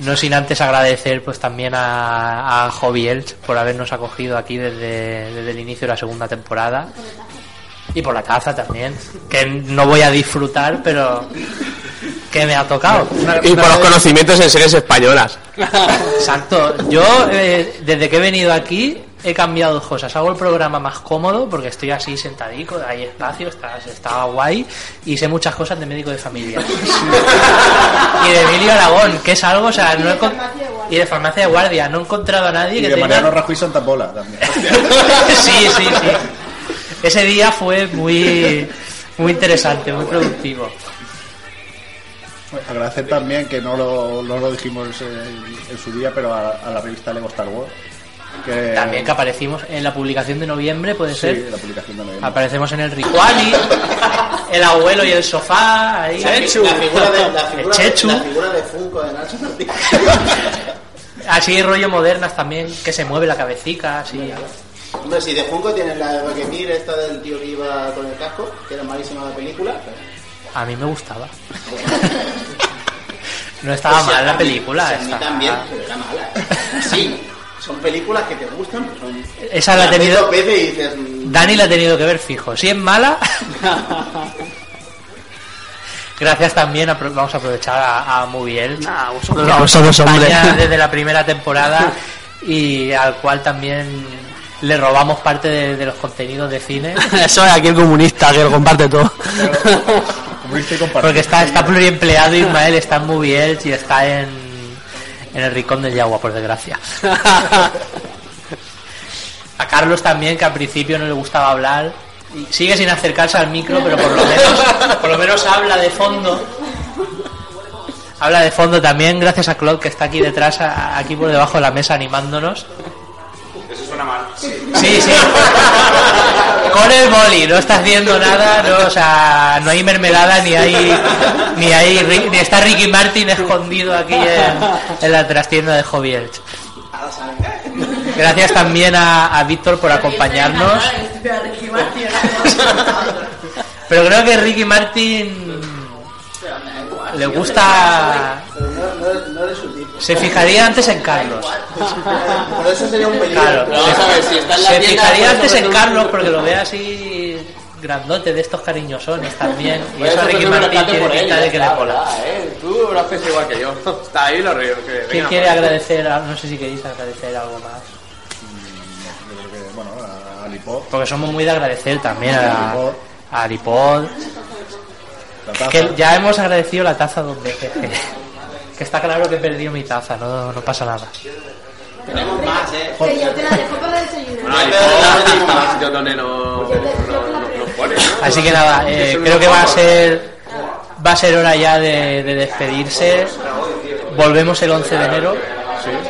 No sin antes agradecer pues también a, a Hobby Elch por habernos acogido aquí desde, desde el inicio de la segunda temporada. Y por la taza también. Que no voy a disfrutar, pero que me ha tocado. Y por los conocimientos en series españolas. Exacto. Yo, eh, desde que he venido aquí, he cambiado dos cosas. Hago el programa más cómodo porque estoy así sentadico, hay espacio, está, está guay y sé muchas cosas de médico de familia. y de Emilio Aragón, que es algo, o sea, no he y de farmacia de guardia. No he encontrado a nadie Y que de tenga... Mariano Rajoy Santa Pola también. sí, sí, sí. Ese día fue muy, muy interesante, muy productivo. Agradecer también que no lo, no lo dijimos en, en su día, pero a, a la revista Lego Star Wars. Que, También que aparecimos en la publicación de noviembre, puede Sí, ser. la publicación de noviembre. Aparecemos en el Ricuali, el abuelo y el sofá, ahí. La, fi- la figura de, la figura Chechu. la figura de Funko de Nacho. Así rollo modernas también, que se mueve la cabecita, así. Hombre, si de Funko tienen la de Roquemir, esta del tío que iba con el casco, que era malísima la película. A mí me gustaba. No estaba Pues mal la mí- película. a mí también, pero era mala. Sí, son películas que te gustan, pero son... Esa la ha tenido- dos veces y dices... mm, Dani la ha tenido que ver fijo. Si es mala. Gracias también, apro- vamos a aprovechar a, a Moviel. a vosotros- a vosotros. Desde la primera temporada y al cual también le robamos parte de, de los contenidos de cine. Eso es aquí el comunista que lo comparte todo. Porque está, está pluriempleado Ismael, está en Moviel y está en, en el Rincón del Yagua, por desgracia. A Carlos también, que al principio no le gustaba hablar. Y sigue sin acercarse al micro, pero por lo menos, por lo menos habla de fondo. Habla de fondo también, gracias a Claude, que está aquí detrás, aquí por debajo de la mesa animándonos. Eso suena mal. Sí, sí. Con el boli, no está haciendo nada, no, o sea, no hay mermelada ni hay ni hay ni está Ricky Martin escondido aquí en, la trastienda de Elch. Gracias también a, a Víctor por acompañarnos. Pero creo que Ricky Martin le gusta. Se fijaría antes en Carlos. Por eso sería un peligro. Claro, Pero vamos a ver, si está en la se tienda, fijaría pues, antes en ofrece un- Carlos porque lo ve así grandote de estos cariñosones también. Y eso hacer Ricky rescate tiene pinta de que le. ¿verdad, eh? Tú lo haces igual que yo. Está ahí lo río. Que ¿Quién venga, quiere pues. agradecer? a- No sé si queréis agradecer algo más. Yo creo que, bueno, a Alipod. Porque somos muy de agradecer también a, a. Que ya hemos agradecido la taza dos veces. Que, está claro que he perdido mi taza, no, no pasa nada. Tenemos más, eh. Que yo te la dejo para el desayuno. Bueno, ahí está, más sitios donde no, no, no pone, ¿no? Así que nada, eh, creo no que va a ser va a ser hora ya de, de despedirse. Volvemos el 11 de enero.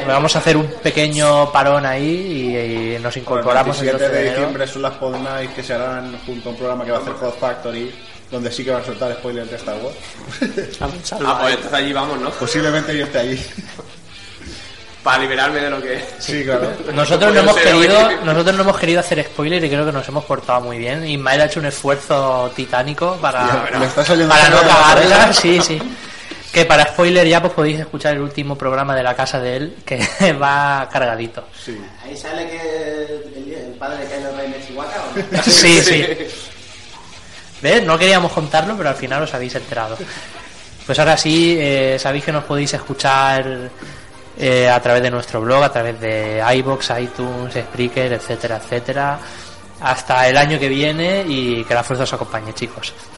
Vamos a hacer un pequeño parón ahí y, y nos incorporamos el 27 12 de de enero. diciembre son las Pod Nights que se harán junto a un programa que va a hacer Hot Factory, donde sí que van a soltar spoilers de Star Wars. Ah, pues entonces allí vamos, ¿no? Posiblemente yo esté allí. Para liberarme de lo que... Sí, claro. Nosotros no hemos querido, nosotros no hemos querido hacer spoiler y creo que nos hemos portado muy bien. Ismael ha hecho un esfuerzo titánico para, para no cagarla, sí, sí. Que para spoiler ya pues podéis escuchar el último programa de la casa de él, que va cargadito. Sí. Ahí sale que el, el padre de Kylo Ren es Chihuahua, ¿o no? Sí, sí. No queríamos contarlo, pero al final os habéis enterado. Pues ahora sí, eh, sabéis que nos podéis escuchar eh, a través de nuestro blog, a través de iBox, iTunes, Spreaker, etcétera, etcétera. Hasta el año que viene y que la fuerza os acompañe, chicos.